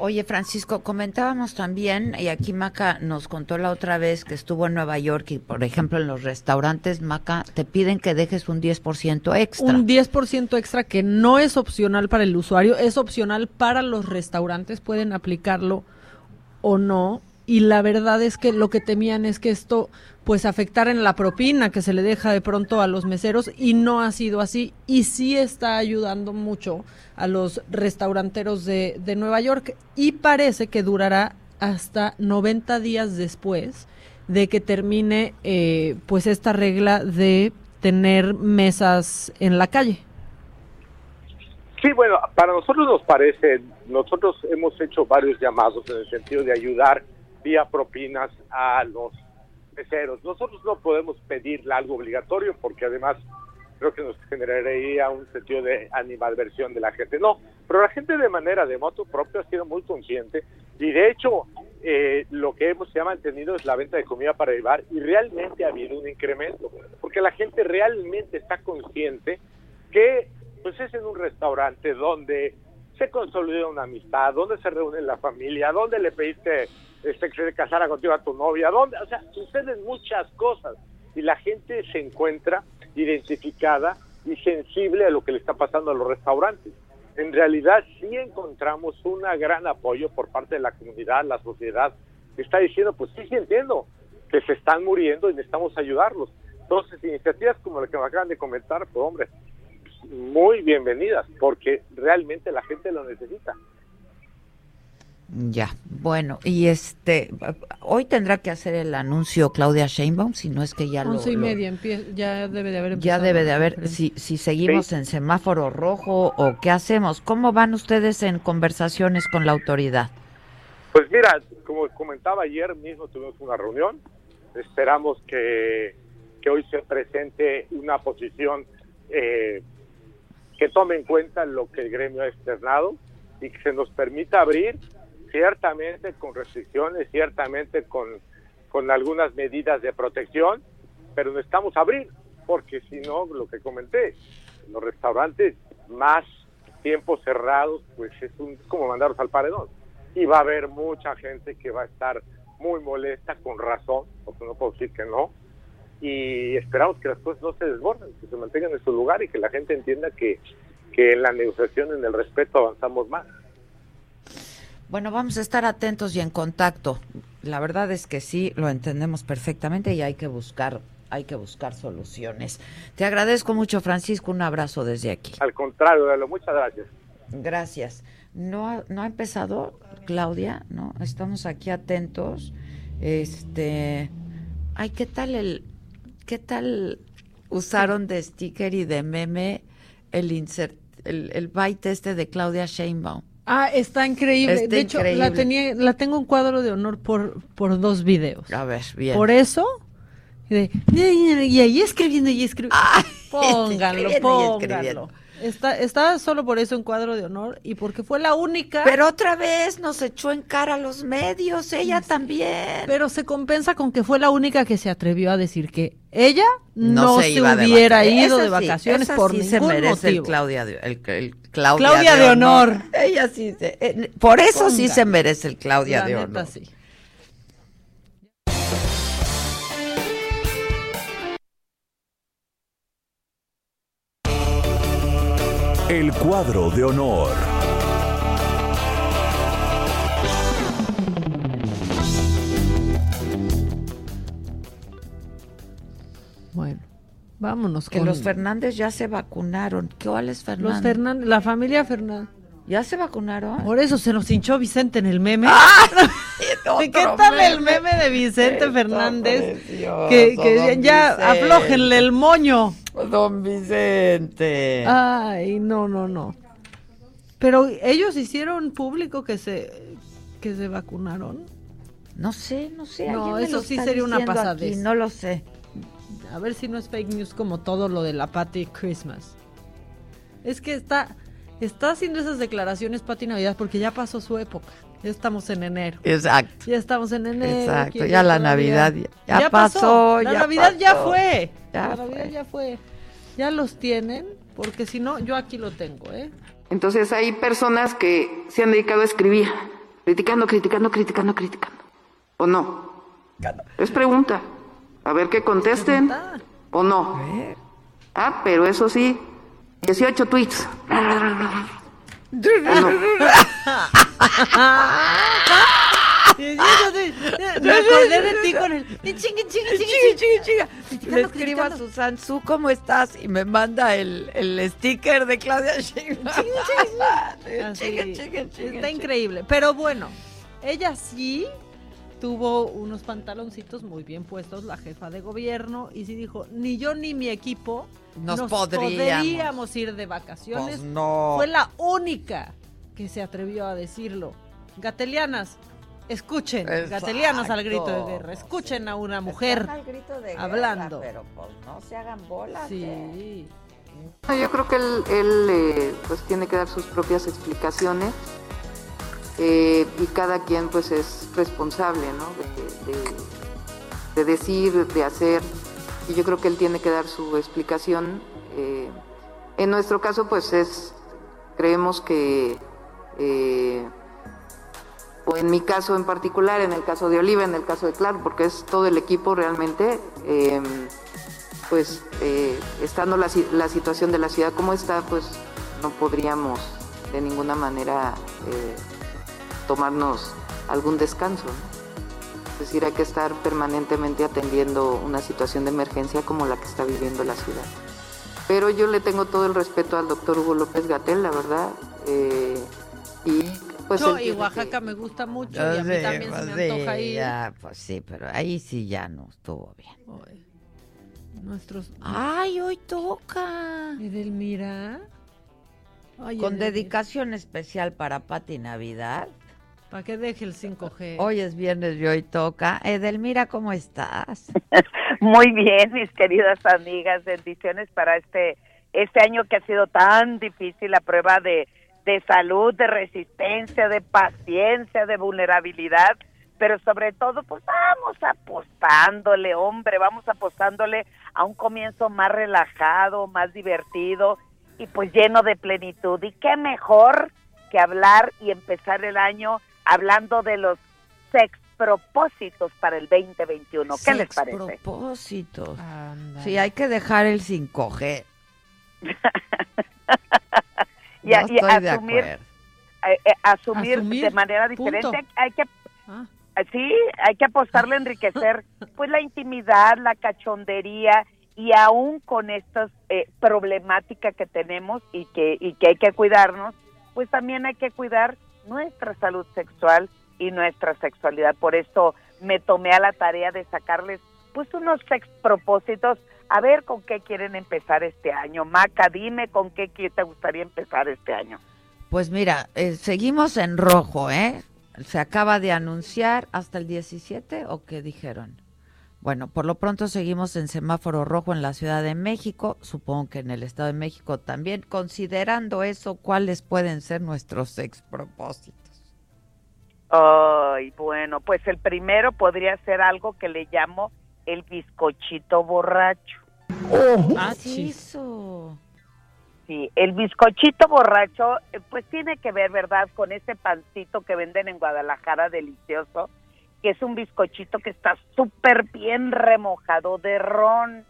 Oye, Francisco, comentábamos también, y aquí Maca nos contó la otra vez que estuvo en Nueva York y, por ejemplo, en los restaurantes, Maca, te piden que dejes un 10% extra. Un 10% extra que no es opcional para el usuario, es opcional para los restaurantes, pueden aplicarlo o no. Y la verdad es que lo que temían es que esto pues afectar en la propina que se le deja de pronto a los meseros y no ha sido así y sí está ayudando mucho a los restauranteros de, de Nueva York y parece que durará hasta 90 días después de que termine eh, pues esta regla de tener mesas en la calle. Sí, bueno, para nosotros nos parece, nosotros hemos hecho varios llamados en el sentido de ayudar propinas a los nosotros no podemos pedirle algo obligatorio porque además creo que nos generaría un sentido de animadversión de la gente. No, pero la gente de manera de moto propio ha sido muy consciente y de hecho eh, lo que hemos ha mantenido es la venta de comida para llevar y realmente ha habido un incremento porque la gente realmente está consciente que pues es en un restaurante donde se consolida una amistad, donde se reúne la familia, donde le pediste este, que se casara contigo a tu novia, ¿dónde? O sea, suceden muchas cosas y la gente se encuentra identificada y sensible a lo que le está pasando a los restaurantes. En realidad sí encontramos un gran apoyo por parte de la comunidad, la sociedad, que está diciendo, pues sí, sí entiendo que se están muriendo y necesitamos ayudarlos. Entonces, iniciativas como la que me acaban de comentar, pues hombre, muy bienvenidas, porque realmente la gente lo necesita. Ya, bueno, y este, hoy tendrá que hacer el anuncio Claudia Sheinbaum, si no es que ya lo... Once y lo- media, empie- ya debe de haber Ya empezado debe de haber, si, si seguimos en semáforo rojo o qué hacemos, ¿cómo van ustedes en conversaciones con la autoridad? Pues mira, como comentaba ayer mismo tuvimos una reunión, esperamos que, que hoy se presente una posición eh, que tome en cuenta lo que el gremio ha externado y que se nos permita abrir ciertamente con restricciones, ciertamente con, con algunas medidas de protección, pero necesitamos abrir, porque si no, lo que comenté, los restaurantes más tiempos cerrados, pues es un, como mandarlos al paredón. Y va a haber mucha gente que va a estar muy molesta, con razón, porque no puedo decir que no. Y esperamos que las cosas no se desborden, que se mantengan en su lugar y que la gente entienda que, que en la negociación, en el respeto, avanzamos más. Bueno, vamos a estar atentos y en contacto. La verdad es que sí, lo entendemos perfectamente y hay que buscar, hay que buscar soluciones. Te agradezco mucho, Francisco, un abrazo desde aquí. Al contrario, Lalo, muchas gracias. Gracias. No ha, no ha empezado, Claudia, ¿no? Estamos aquí atentos. Este, ay, ¿qué tal el, qué tal usaron de sticker y de meme el insert, el, el byte este de Claudia Sheinbaum? Ah, está increíble. Está de hecho, la tenía, la tengo en cuadro de honor por, por dos videos. A ver, bien. Por eso, y, de, y ahí escribiendo y escribiendo. [LAUGHS] pónganlo, escribiendo y pónganlo. Está, está solo por eso en cuadro de honor y porque fue la única. Pero otra vez nos echó en cara a los medios, ella también. Pero se compensa con que fue la única que se atrevió a decir que ella No no, se se, iba de hubiera ido Esa de sí, vacaciones esa por sí ningún se merece el motivo. Claudia de, el, el Claudia, Claudia de honor. Ella sí, se- eh, por eso sí se merece el Claudia La de neta, honor. sí. El cuadro de honor. Bueno, vámonos Que con los Fernández ya se vacunaron. ¿Cuáles Fernández? los Fernández, la familia Fernández. ¿Ya se vacunaron? Por eso se nos hinchó Vicente en el meme. [LAUGHS] [LAUGHS] otro ¿Qué tal el meme. de Vicente Fernández? precioso, Que, que ya Vicente. aflójenle el moño. Don Vicente. Ay, no, no, no. Pero ellos hicieron público que se que se vacunaron. No sé, no sé. No, eso sí sería una pasadez. aquí, no lo sé. A ver si no es fake news como todo lo de la Patty Christmas. Es que está está haciendo esas declaraciones Patty Navidad porque ya pasó su época. Ya estamos en enero. Exacto. Ya estamos en enero. Exacto, ya la Navidad ya- ya pasó, La ya Navidad ya fue. Ya la Navidad fue. ya fue. Ya los tienen, porque si no, yo aquí lo tengo, ¿eh? Entonces hay personas que se han dedicado a escribir, criticando, criticando, criticando, criticando. ¿O no? Es pregunta. A ver que contesten. ¿O no? Ah, pero eso sí, 18 tweets. Sí, Me acordé de ti con el. Chingue, chingue, chingue, chingue, chingue. Le escribo a Susan Su, ¿cómo estás? Y me manda el, el sticker de Claudia Sheinbaum. Chingue, chingue, Está increíble. Pero bueno, ella sí tuvo unos pantaloncitos muy bien puestos, la jefa de gobierno, y sí dijo, ni yo ni mi equipo Nos podríamos. podríamos ir de vacaciones. Pues no. Fue la única que se atrevió a decirlo. Gatelianas, escuchen, Exacto. gatelianas al grito de guerra, escuchen a una mujer Están al grito de guerra, hablando. pero pues no se hagan bolas. Sí. No, Yo creo que él, él, eh, pues tiene que dar sus propias explicaciones eh, y cada quien pues es responsable ¿no? de, de- de decir, de hacer y yo creo que él tiene que dar su explicación. eh, en nuestro caso pues es, creemos que, eh, o en mi caso en particular, en el caso de Oliva, en el caso de Clark, porque es todo el equipo realmente, pues estando la, si- la situación de la ciudad como está, pues no podríamos de ninguna manera tomarnos algún descanso. ¿no? Es decir, hay que estar permanentemente atendiendo una situación de emergencia como la que está viviendo la ciudad. Pero yo le tengo todo el respeto al doctor Hugo López Gatel, la verdad, eh, y pues él y Oaxaca me gusta mucho y a mí también pues se me antoja sí, ir. ya, pues sí, pero ahí sí ya no estuvo bien. Nuestros... Ay, hoy toca. Edelmira. Ay, Con Edelmira. dedicación especial para Pati Navidad. ¿Para qué deje el 5G? Hoy es viernes y hoy toca. Edelmira, ¿cómo estás? [LAUGHS] Muy bien, mis queridas amigas, bendiciones para este este año que ha sido tan difícil, la prueba de, de salud, de resistencia, de paciencia, de vulnerabilidad, pero sobre todo, pues vamos apostándole, hombre, vamos apostándole a un comienzo más relajado, más divertido y pues lleno de plenitud. Y qué mejor que hablar y empezar el año hablando de los sex propósitos para el 2021. ¿Qué les Sex parece? propósitos. Sí, hay que dejar el 5G. [LAUGHS] y, a- No y estoy de asumir, acuerdo. eh, eh, asumir, Asumir, de manera punto. diferente. Hay que, sí, hay que apostarle a enriquecer, [LAUGHS] pues la intimidad, la cachondería y aún con estas eh, problemáticas que tenemos y que y que hay que cuidarnos, pues también hay que cuidar nuestra salud sexual y nuestra sexualidad. Por eso me tomé a la tarea de sacarles pues unos sex propósitos a ver con qué quieren empezar este año. Maca, dime con qué te gustaría empezar este año. Pues mira, eh, seguimos en rojo, ¿eh? Se acaba de anunciar hasta el 17 o qué dijeron. Bueno, por lo pronto seguimos en semáforo rojo en la Ciudad de México, supongo que en el Estado de México también. Considerando eso, ¿cuáles pueden ser nuestros ex propósitos? Ay, bueno, pues el primero podría ser algo que le llamo el bizcochito borracho. Ah, sí. Eso. Sí, el bizcochito borracho, eh, pues tiene que ver, ¿verdad?, con ese pancito que venden en Guadalajara delicioso, que es un bizcochito que está súper bien remojado de ron.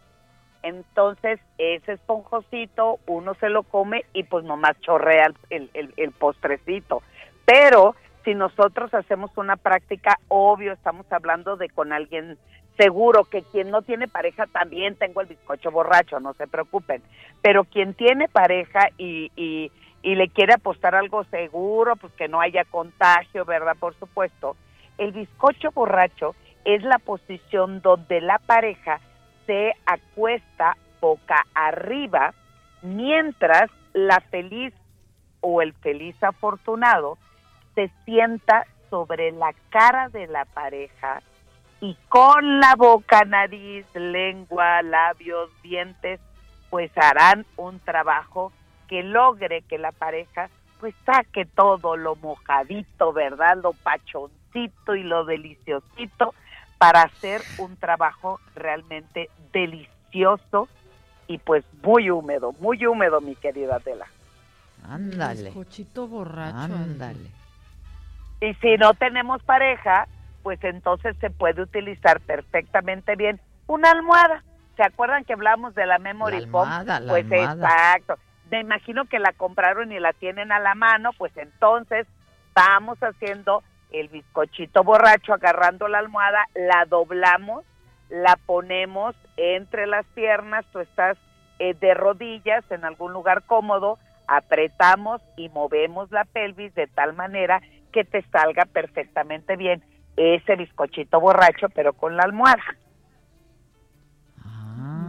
Entonces, ese esponjosito, uno se lo come y pues nomás chorrea el, el, el- postrecito. Pero si nosotros hacemos una práctica, obvio, estamos hablando de con alguien seguro, que quien no tiene pareja también tengo el bizcocho borracho, no se preocupen. Pero quien tiene pareja y, y, y le quiere apostar algo seguro, pues que no haya contagio, ¿verdad? Por supuesto. El bizcocho borracho es la posición donde la pareja se acuesta boca arriba mientras la feliz o el feliz afortunado se sienta sobre la cara de la pareja y con la boca, nariz, lengua, labios, dientes, pues harán un trabajo que logre que la pareja pues saque todo lo mojadito, ¿verdad? Lo y lo deliciosito para hacer un trabajo realmente delicioso y pues muy húmedo, muy húmedo, mi querida Adela. Ándale. Bizcochito borracho. Ándale. Y si no tenemos pareja, pues entonces se puede utilizar perfectamente bien una almohada. ¿Se acuerdan que hablamos de la memory La foam? almohada, la pues almohada. exacto. Me imagino que la compraron y la tienen a la mano, pues entonces vamos haciendo el bizcochito borracho, agarrando la almohada, la doblamos, la ponemos entre las piernas, tú estás eh, de rodillas en algún lugar cómodo, apretamos y movemos la pelvis de tal manera que te salga perfectamente bien ese bizcochito borracho, pero con la almohada.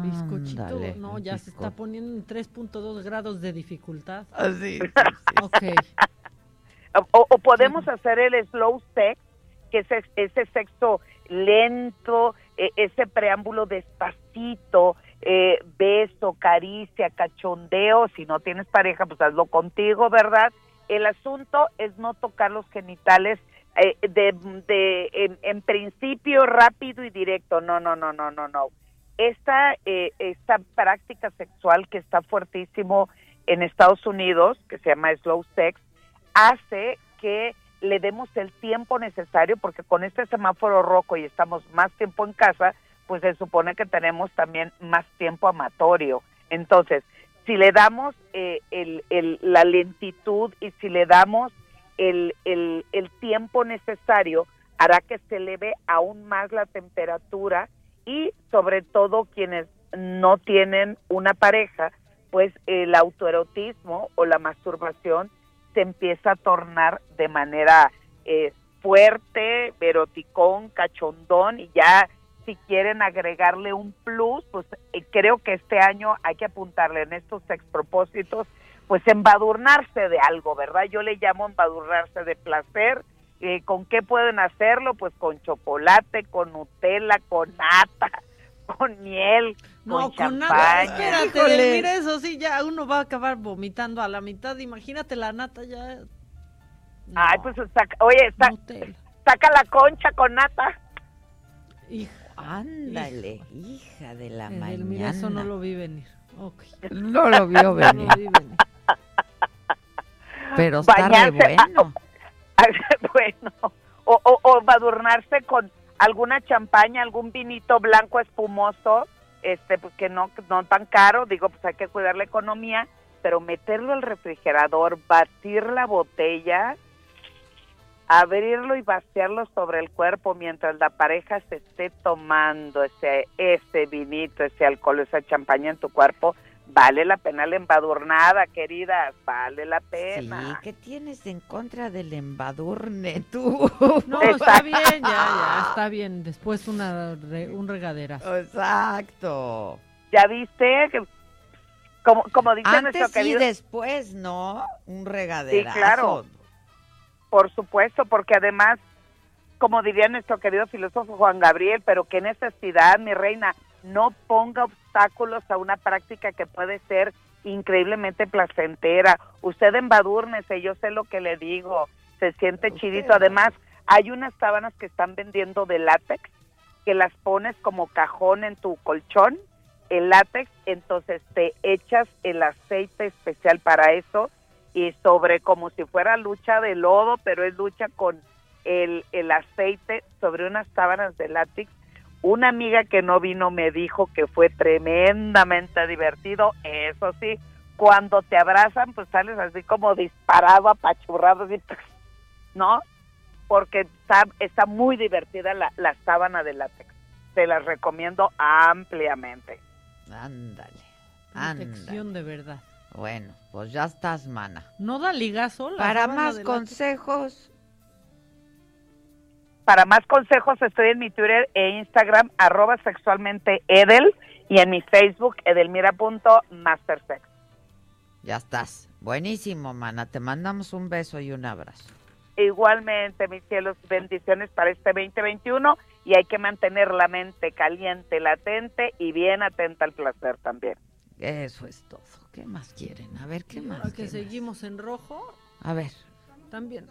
Bizcochito, Ándale, no, ya se está poniendo en 3.2 grados de dificultad. Ah, sí, sí, Ok. O, o podemos hacer el slow sex, que es ese sexo lento, eh, ese preámbulo despacito, eh, beso, caricia, cachondeo. Si no tienes pareja, pues hazlo contigo, ¿verdad? El asunto es no tocar los genitales eh, de, de en, en principio rápido y directo. No, no, no, no, no, no. Esta, eh, esta práctica sexual que está fuertísimo en Estados Unidos, que se llama slow sex, hace que le demos el tiempo necesario, porque con este semáforo rojo y estamos más tiempo en casa, pues se supone que tenemos también más tiempo amatorio. Entonces, si le damos eh, el, el- la lentitud y si le damos el, el, el tiempo necesario, hará que se eleve aún más la temperatura y sobre todo quienes no tienen una pareja, pues el autoerotismo o la masturbación se empieza a tornar de manera eh, fuerte, eroticón, cachondón y ya si quieren agregarle un plus, pues eh, creo que este año hay que apuntarle en estos expropósitos, pues embadurnarse de algo, ¿verdad? Yo le llamo embadurnarse de placer. Eh, ¿Con qué pueden hacerlo? Pues con chocolate, con Nutella, con nata, [LAUGHS] con miel, No, con nada. Espérate, Híjole. mira eso sí, ya uno va a acabar vomitando a la mitad. Imagínate la nata ya. Ay, pues saca, oye, sa- saca la concha con nata. Ándale, hija de la Mira, mañana. eso no lo vi venir. Ok. No lo vio No venir. lo vi venir. Pero está re Bañarse, bueno. [LAUGHS] bueno, o, o, o con alguna champaña, algún vinito blanco espumoso, este, pues que no, no tan caro, digo, pues hay que cuidar la economía, pero meterlo al refrigerador, batir la botella, abrirlo y vaciarlo sobre el cuerpo mientras la pareja se esté tomando ese, ese vinito, ese alcohol, esa champaña en tu cuerpo, vale la pena la embadurnada, queridas, vale la Sí, pena. ¿qué tienes en contra del embadurne tú? No, [LAUGHS] está bien, ya, ya, está bien. Después una re- un regaderazo. Exacto. ¿Ya viste? Que, como, como dice Antes nuestro y querido... después, ¿no? Un Sí, regaderazo. claro. Por supuesto, porque además, como diría nuestro querido filósofo Juan Gabriel, pero qué necesidad, mi reina, no ponga obstáculos a una práctica que puede ser increíblemente placentera. Usted embadúrnese, yo sé lo que le digo, se siente chidito. Además, hay unas sábanas que están vendiendo de látex, que las pones como cajón en tu colchón, el látex, entonces te echas el aceite especial para eso y sobre como si fuera lucha de lodo, pero es lucha con el, el aceite sobre unas sábanas de látex. Una amiga que no vino me dijo que fue tremendamente divertido, eso sí, cuando te abrazan pues sales así como disparado, apachurrado, así, ¿no? Porque está, está muy divertida la, la sábana de látex. Te las recomiendo ampliamente. Ándale. Ándale. Protección de verdad. Bueno, pues ya estás, mana. No da ligazo. la Para más consejos, Para más consejos estoy en mi Twitter e Instagram, arroba sexualmente Edel, y en mi Facebook, edelmira.mastersex. ya estás. Buenísimo, mana. Te mandamos un beso y un abrazo. Igualmente, mis cielos, bendiciones para este 2021 y hay que mantener la mente caliente, latente y bien atenta al placer también. Eso es todo. ¿Qué más quieren? A ver, ¿qué más? ahora que ¿Qué más? seguimos en rojo, A ver, también.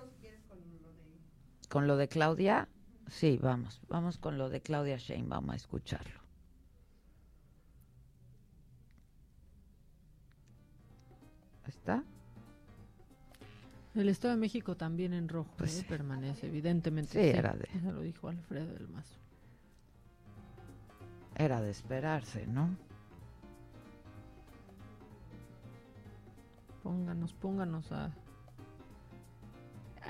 Con lo de Claudia, sí, vamos, vamos con lo de Claudia Shane, vamos a escucharlo. ¿Está? El Estado de México también en rojo Pues ¿eh? sí. permanece, evidentemente. Sí, era de- Eso lo dijo Alfredo del Mazo. Era de esperarse, ¿no? Pónganos, pónganos a...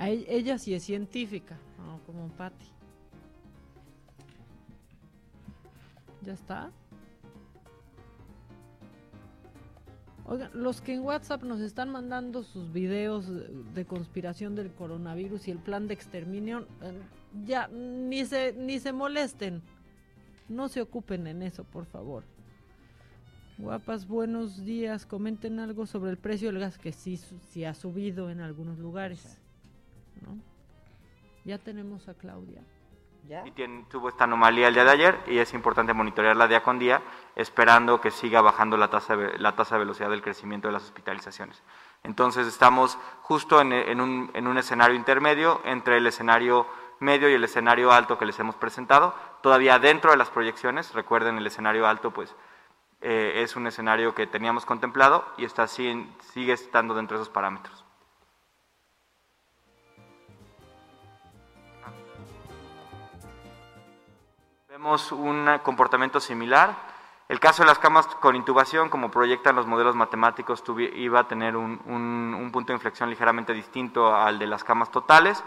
e- ella sí es científica, no como Patti. ¿Ya está? Oigan, los que en WhatsApp nos están mandando sus videos de conspiración del coronavirus y el plan de exterminio, eh, ya ni se ni se molesten. No se ocupen en eso, por favor. Guapas, buenos días. Comenten algo sobre el precio del gas que sí, sí ha subido en algunos lugares. ¿No? Ya tenemos a Claudia. y tiene- tuvo esta anomalía el día de ayer y es importante monitorearla día con día, esperando que siga bajando la tasa de, la tasa de velocidad del crecimiento de las hospitalizaciones. Entonces estamos justo en, en un, en un escenario intermedio entre el escenario medio y el escenario alto que les hemos presentado, todavía dentro de las proyecciones, recuerden el escenario alto pues eh, es un escenario que teníamos contemplado y está, sigue estando dentro de esos parámetros. Vemos un comportamiento similar. El caso de las camas con intubación, como proyectan los modelos matemáticos, iba a tener un, un- un punto de inflexión ligeramente distinto al de las camas totales.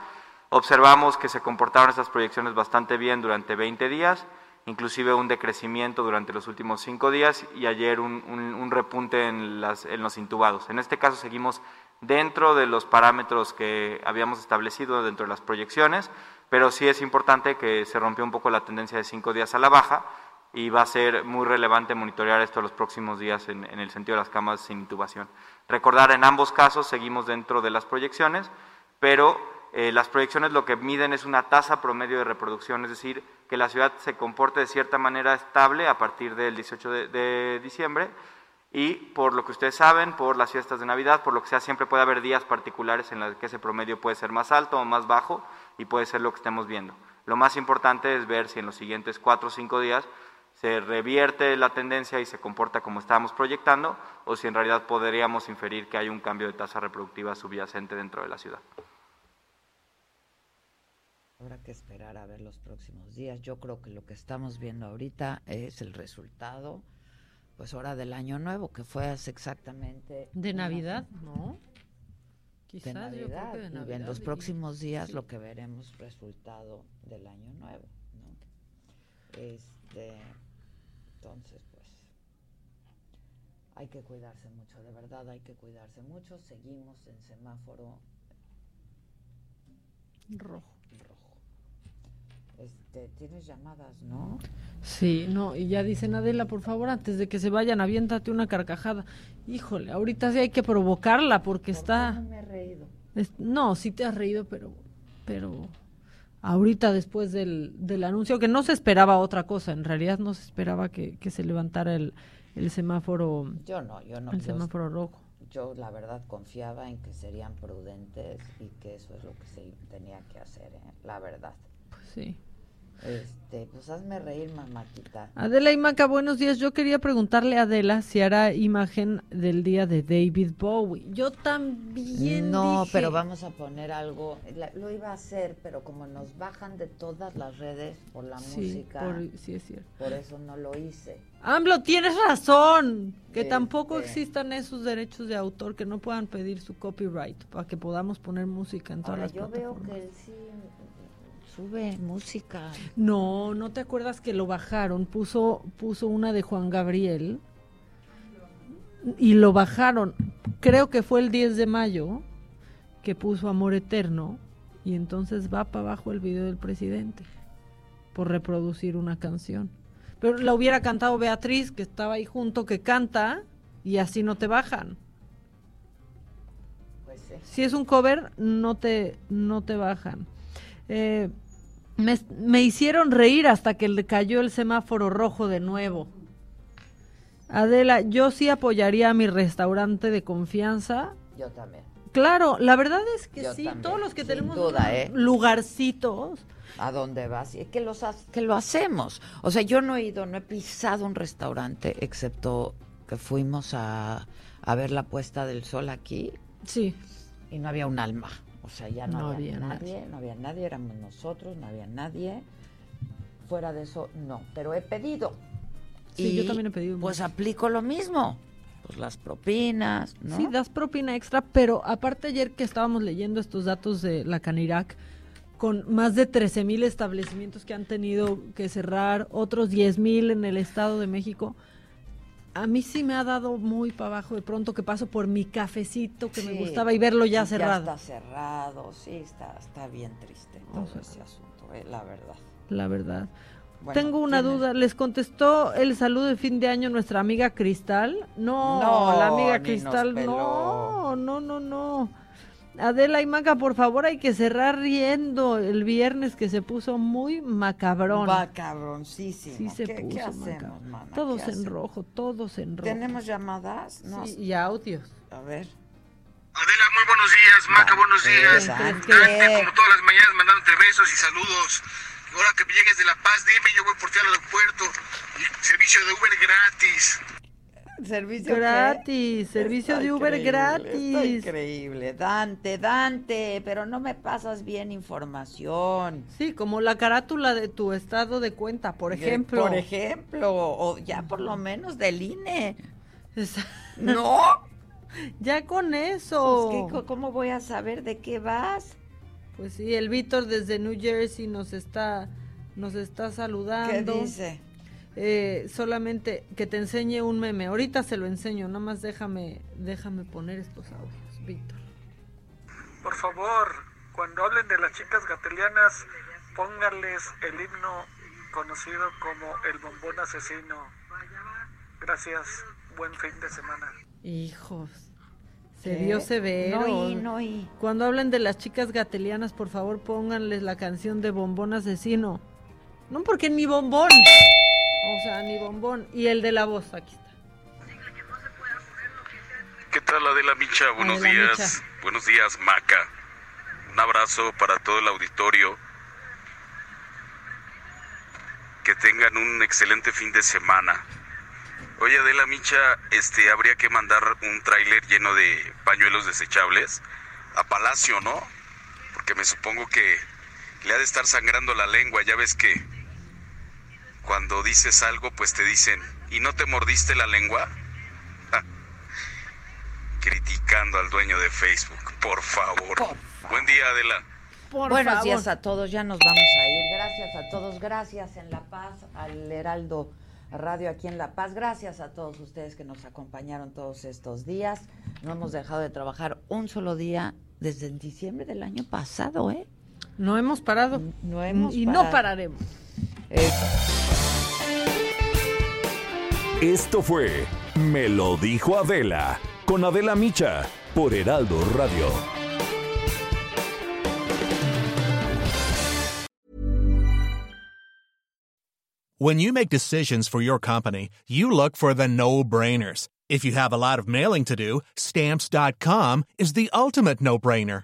Observamos que se comportaron estas proyecciones bastante bien durante 20 días, inclusive un decrecimiento durante los últimos 5 días y ayer un, un- un repunte en, las- en los intubados. En este caso seguimos dentro de los parámetros que habíamos establecido dentro de las proyecciones, pero sí es importante que se rompió un poco la tendencia de cinco días a la baja y va a ser muy relevante monitorear esto los próximos días en, el sentido de las camas sin intubación. Recordar, en ambos casos seguimos dentro de las proyecciones, pero eh, las proyecciones lo que miden es una tasa promedio de reproducción, es decir, que la ciudad se comporte de cierta manera estable a partir del 18 de, de diciembre y por lo que ustedes saben, por las fiestas de Navidad, por lo que sea, siempre puede haber días particulares en los que ese promedio puede ser más alto o más bajo y puede ser lo que estemos viendo. Lo más importante es ver si en los siguientes cuatro o cinco días se revierte la tendencia y se comporta como estábamos proyectando o si en realidad podríamos inferir que hay un cambio de tasa reproductiva subyacente dentro de la ciudad. Habrá que esperar a ver los próximos días. Yo creo que lo que estamos viendo ahorita es el resultado, pues ahora del año nuevo, que fue hace exactamente... ¿De Navidad? semana. De Quizás, yo creo Navidad. de y en los próximos días sí. lo que veremos resultado del año nuevo, ¿no? Este, entonces, pues, hay que cuidarse mucho, de verdad hay que cuidarse mucho. Seguimos en semáforo rojo. Este, tienes llamadas, ¿no? Sí, no, y ya dicen Adela, por favor, antes de que se vayan, aviéntate una carcajada. Híjole, ahorita sí hay que provocarla porque está... No me he reído. es- no, sí te has reído, pero, pero ahorita después del, del anuncio, que no se esperaba otra cosa, en realidad no se esperaba que, que se levantara el, el semáforo, Yo no, yo no. el yo- semáforo rojo. Yo la verdad confiaba en que serían prudentes y que eso es lo que se tenía que hacer, ¿eh? la verdad. Pues sí. Este, pues hazme reír, mamáquita. Adela y Maca, buenos días. Yo quería preguntarle a Adela si hará imagen del día de David Bowie. Yo también No, dije- pero vamos a poner algo. la- lo iba a hacer, pero como nos bajan de todas las redes por la Sí, música, por- sí es cierto. por eso no lo hice. AMLO, tienes razón. Que Este- tampoco existan esos derechos de autor, que no puedan pedir su copyright para que podamos poner música en todas Ahora las yo veo plataformas. que él sí sube música. No, ¿no te acuerdas que lo bajaron? Puso, puso una de Juan Gabriel y lo bajaron. Creo que fue el 10 de mayo que puso Amor Eterno y entonces va para abajo el video del presidente por reproducir una canción. Pero la hubiera cantado Beatriz, que estaba ahí junto, que canta y así no te bajan. Pues sí. Si es un cover, no te, no te bajan. Eh, me, me hicieron reír hasta que le cayó el semáforo rojo de nuevo. Adela, yo sí apoyaría a mi restaurante de confianza. Yo también. Claro, la verdad es que Yo sí, también, todos los que tenemos duda, ¿eh? lugarcitos. ¿A dónde vas? Y es que, los, que lo hacemos. O sea, yo no he ido, no he pisado un restaurante, excepto que fuimos a, a ver la puesta del sol aquí. Sí. Y no había un alma. O sea, ya no, No había, había nadie, nadie. no había nadie, éramos nosotros, no había nadie. Fuera de eso, no. Pero he pedido. Sí, yo también he pedido Pues mucho. aplico lo mismo. Pues las propinas, ¿no? Sí, das propina extra, pero aparte ayer que estábamos leyendo estos datos de la Canirac, con más de 13 mil establecimientos que han tenido que cerrar, otros 10 mil en el Estado de México, a mí sí me ha dado muy para abajo de pronto que paso por mi cafecito que me gustaba y verlo ya cerrado. Ya está cerrado, sí, está, está bien triste todo ese asunto, eh, la verdad. La verdad. Bueno, Tengo una duda, ¿les contestó el saludo de fin de año nuestra amiga Cristal? No, No, la amiga Cristal, no, no, no, no. Adela y Maca, por favor, hay que cerrar riendo el viernes que se puso muy macabrón. Va cabroncísimo. Sí se ¿Qué, puso qué hacemos, mana? Todos ¿Qué en hacemos? rojo, todos en rojo. ¿Tenemos llamadas? No. Sí, y audios. A ver. Adela, muy buenos días. Maca, buenos días. Dante. Dante, como todas las mañanas, mandándote besos y saludos. Ahora que llegues de La Paz, dime, yo voy por ti al aeropuerto. Y servicio de Uber gratis. Servicio Gratis, servicio Está de Uber gratis. Increíble. Dante, Dante, pero no me pasas bien información. Sí, como la carátula de tu estado de cuenta, por ejemplo. Por ejemplo, o ya por lo menos del INE. [LAUGHS] No. [LAUGHS] Ya con eso. Pues, ¿qué- co- ¿Cómo voy a saber de qué vas? Pues sí, el Víctor desde New Jersey nos está, nos está saludando. ¿Qué dice? Eh, solamente que te enseñe un meme. Ahorita se lo enseño, nada más déjame, déjame poner estos audios, Víctor. Por favor, cuando hablen de las chicas gatelianas, pónganles el himno conocido como el bombón asesino. Gracias, buen fin de semana. Hijos. Se ¿Qué? vio severo. No oí, no oí. Cuando hablen de las chicas gatelianas, por favor, pónganles la canción de Bombón Asesino. No, porque ni bombón. O sea, ni bombón. Y el de la voz, aquí está. ¿Qué tal Adela Micha? Buenos Adela días. Micha. Buenos días, Maca. Un abrazo para todo el auditorio. Que tengan un excelente fin de semana. Oye, Adela Micha, este, habría que mandar un tráiler lleno de pañuelos desechables a Palacio, ¿no? Porque me supongo que le ha de estar sangrando la lengua. Ya ves que cuando dices algo, pues te dicen, ¿y no te mordiste la lengua? criticando al dueño de Facebook, por favor. Buen día, Adela. Buenos favor. días a todos, ya nos vamos a ir. Gracias a todos, gracias en La Paz, al Heraldo Radio aquí en La Paz. Gracias a todos ustedes que nos acompañaron todos estos días. No hemos dejado de trabajar un solo día desde diciembre del año pasado, ¿eh? No hemos parado. No hemos y parado. no pararemos. Esto fue Me lo dijo Adela con Adela Micha por Heraldo Radio. When you make decisions for your company, you look for the no-brainers. If you have a lot of mailing to do, stamps.com is the ultimate no-brainer.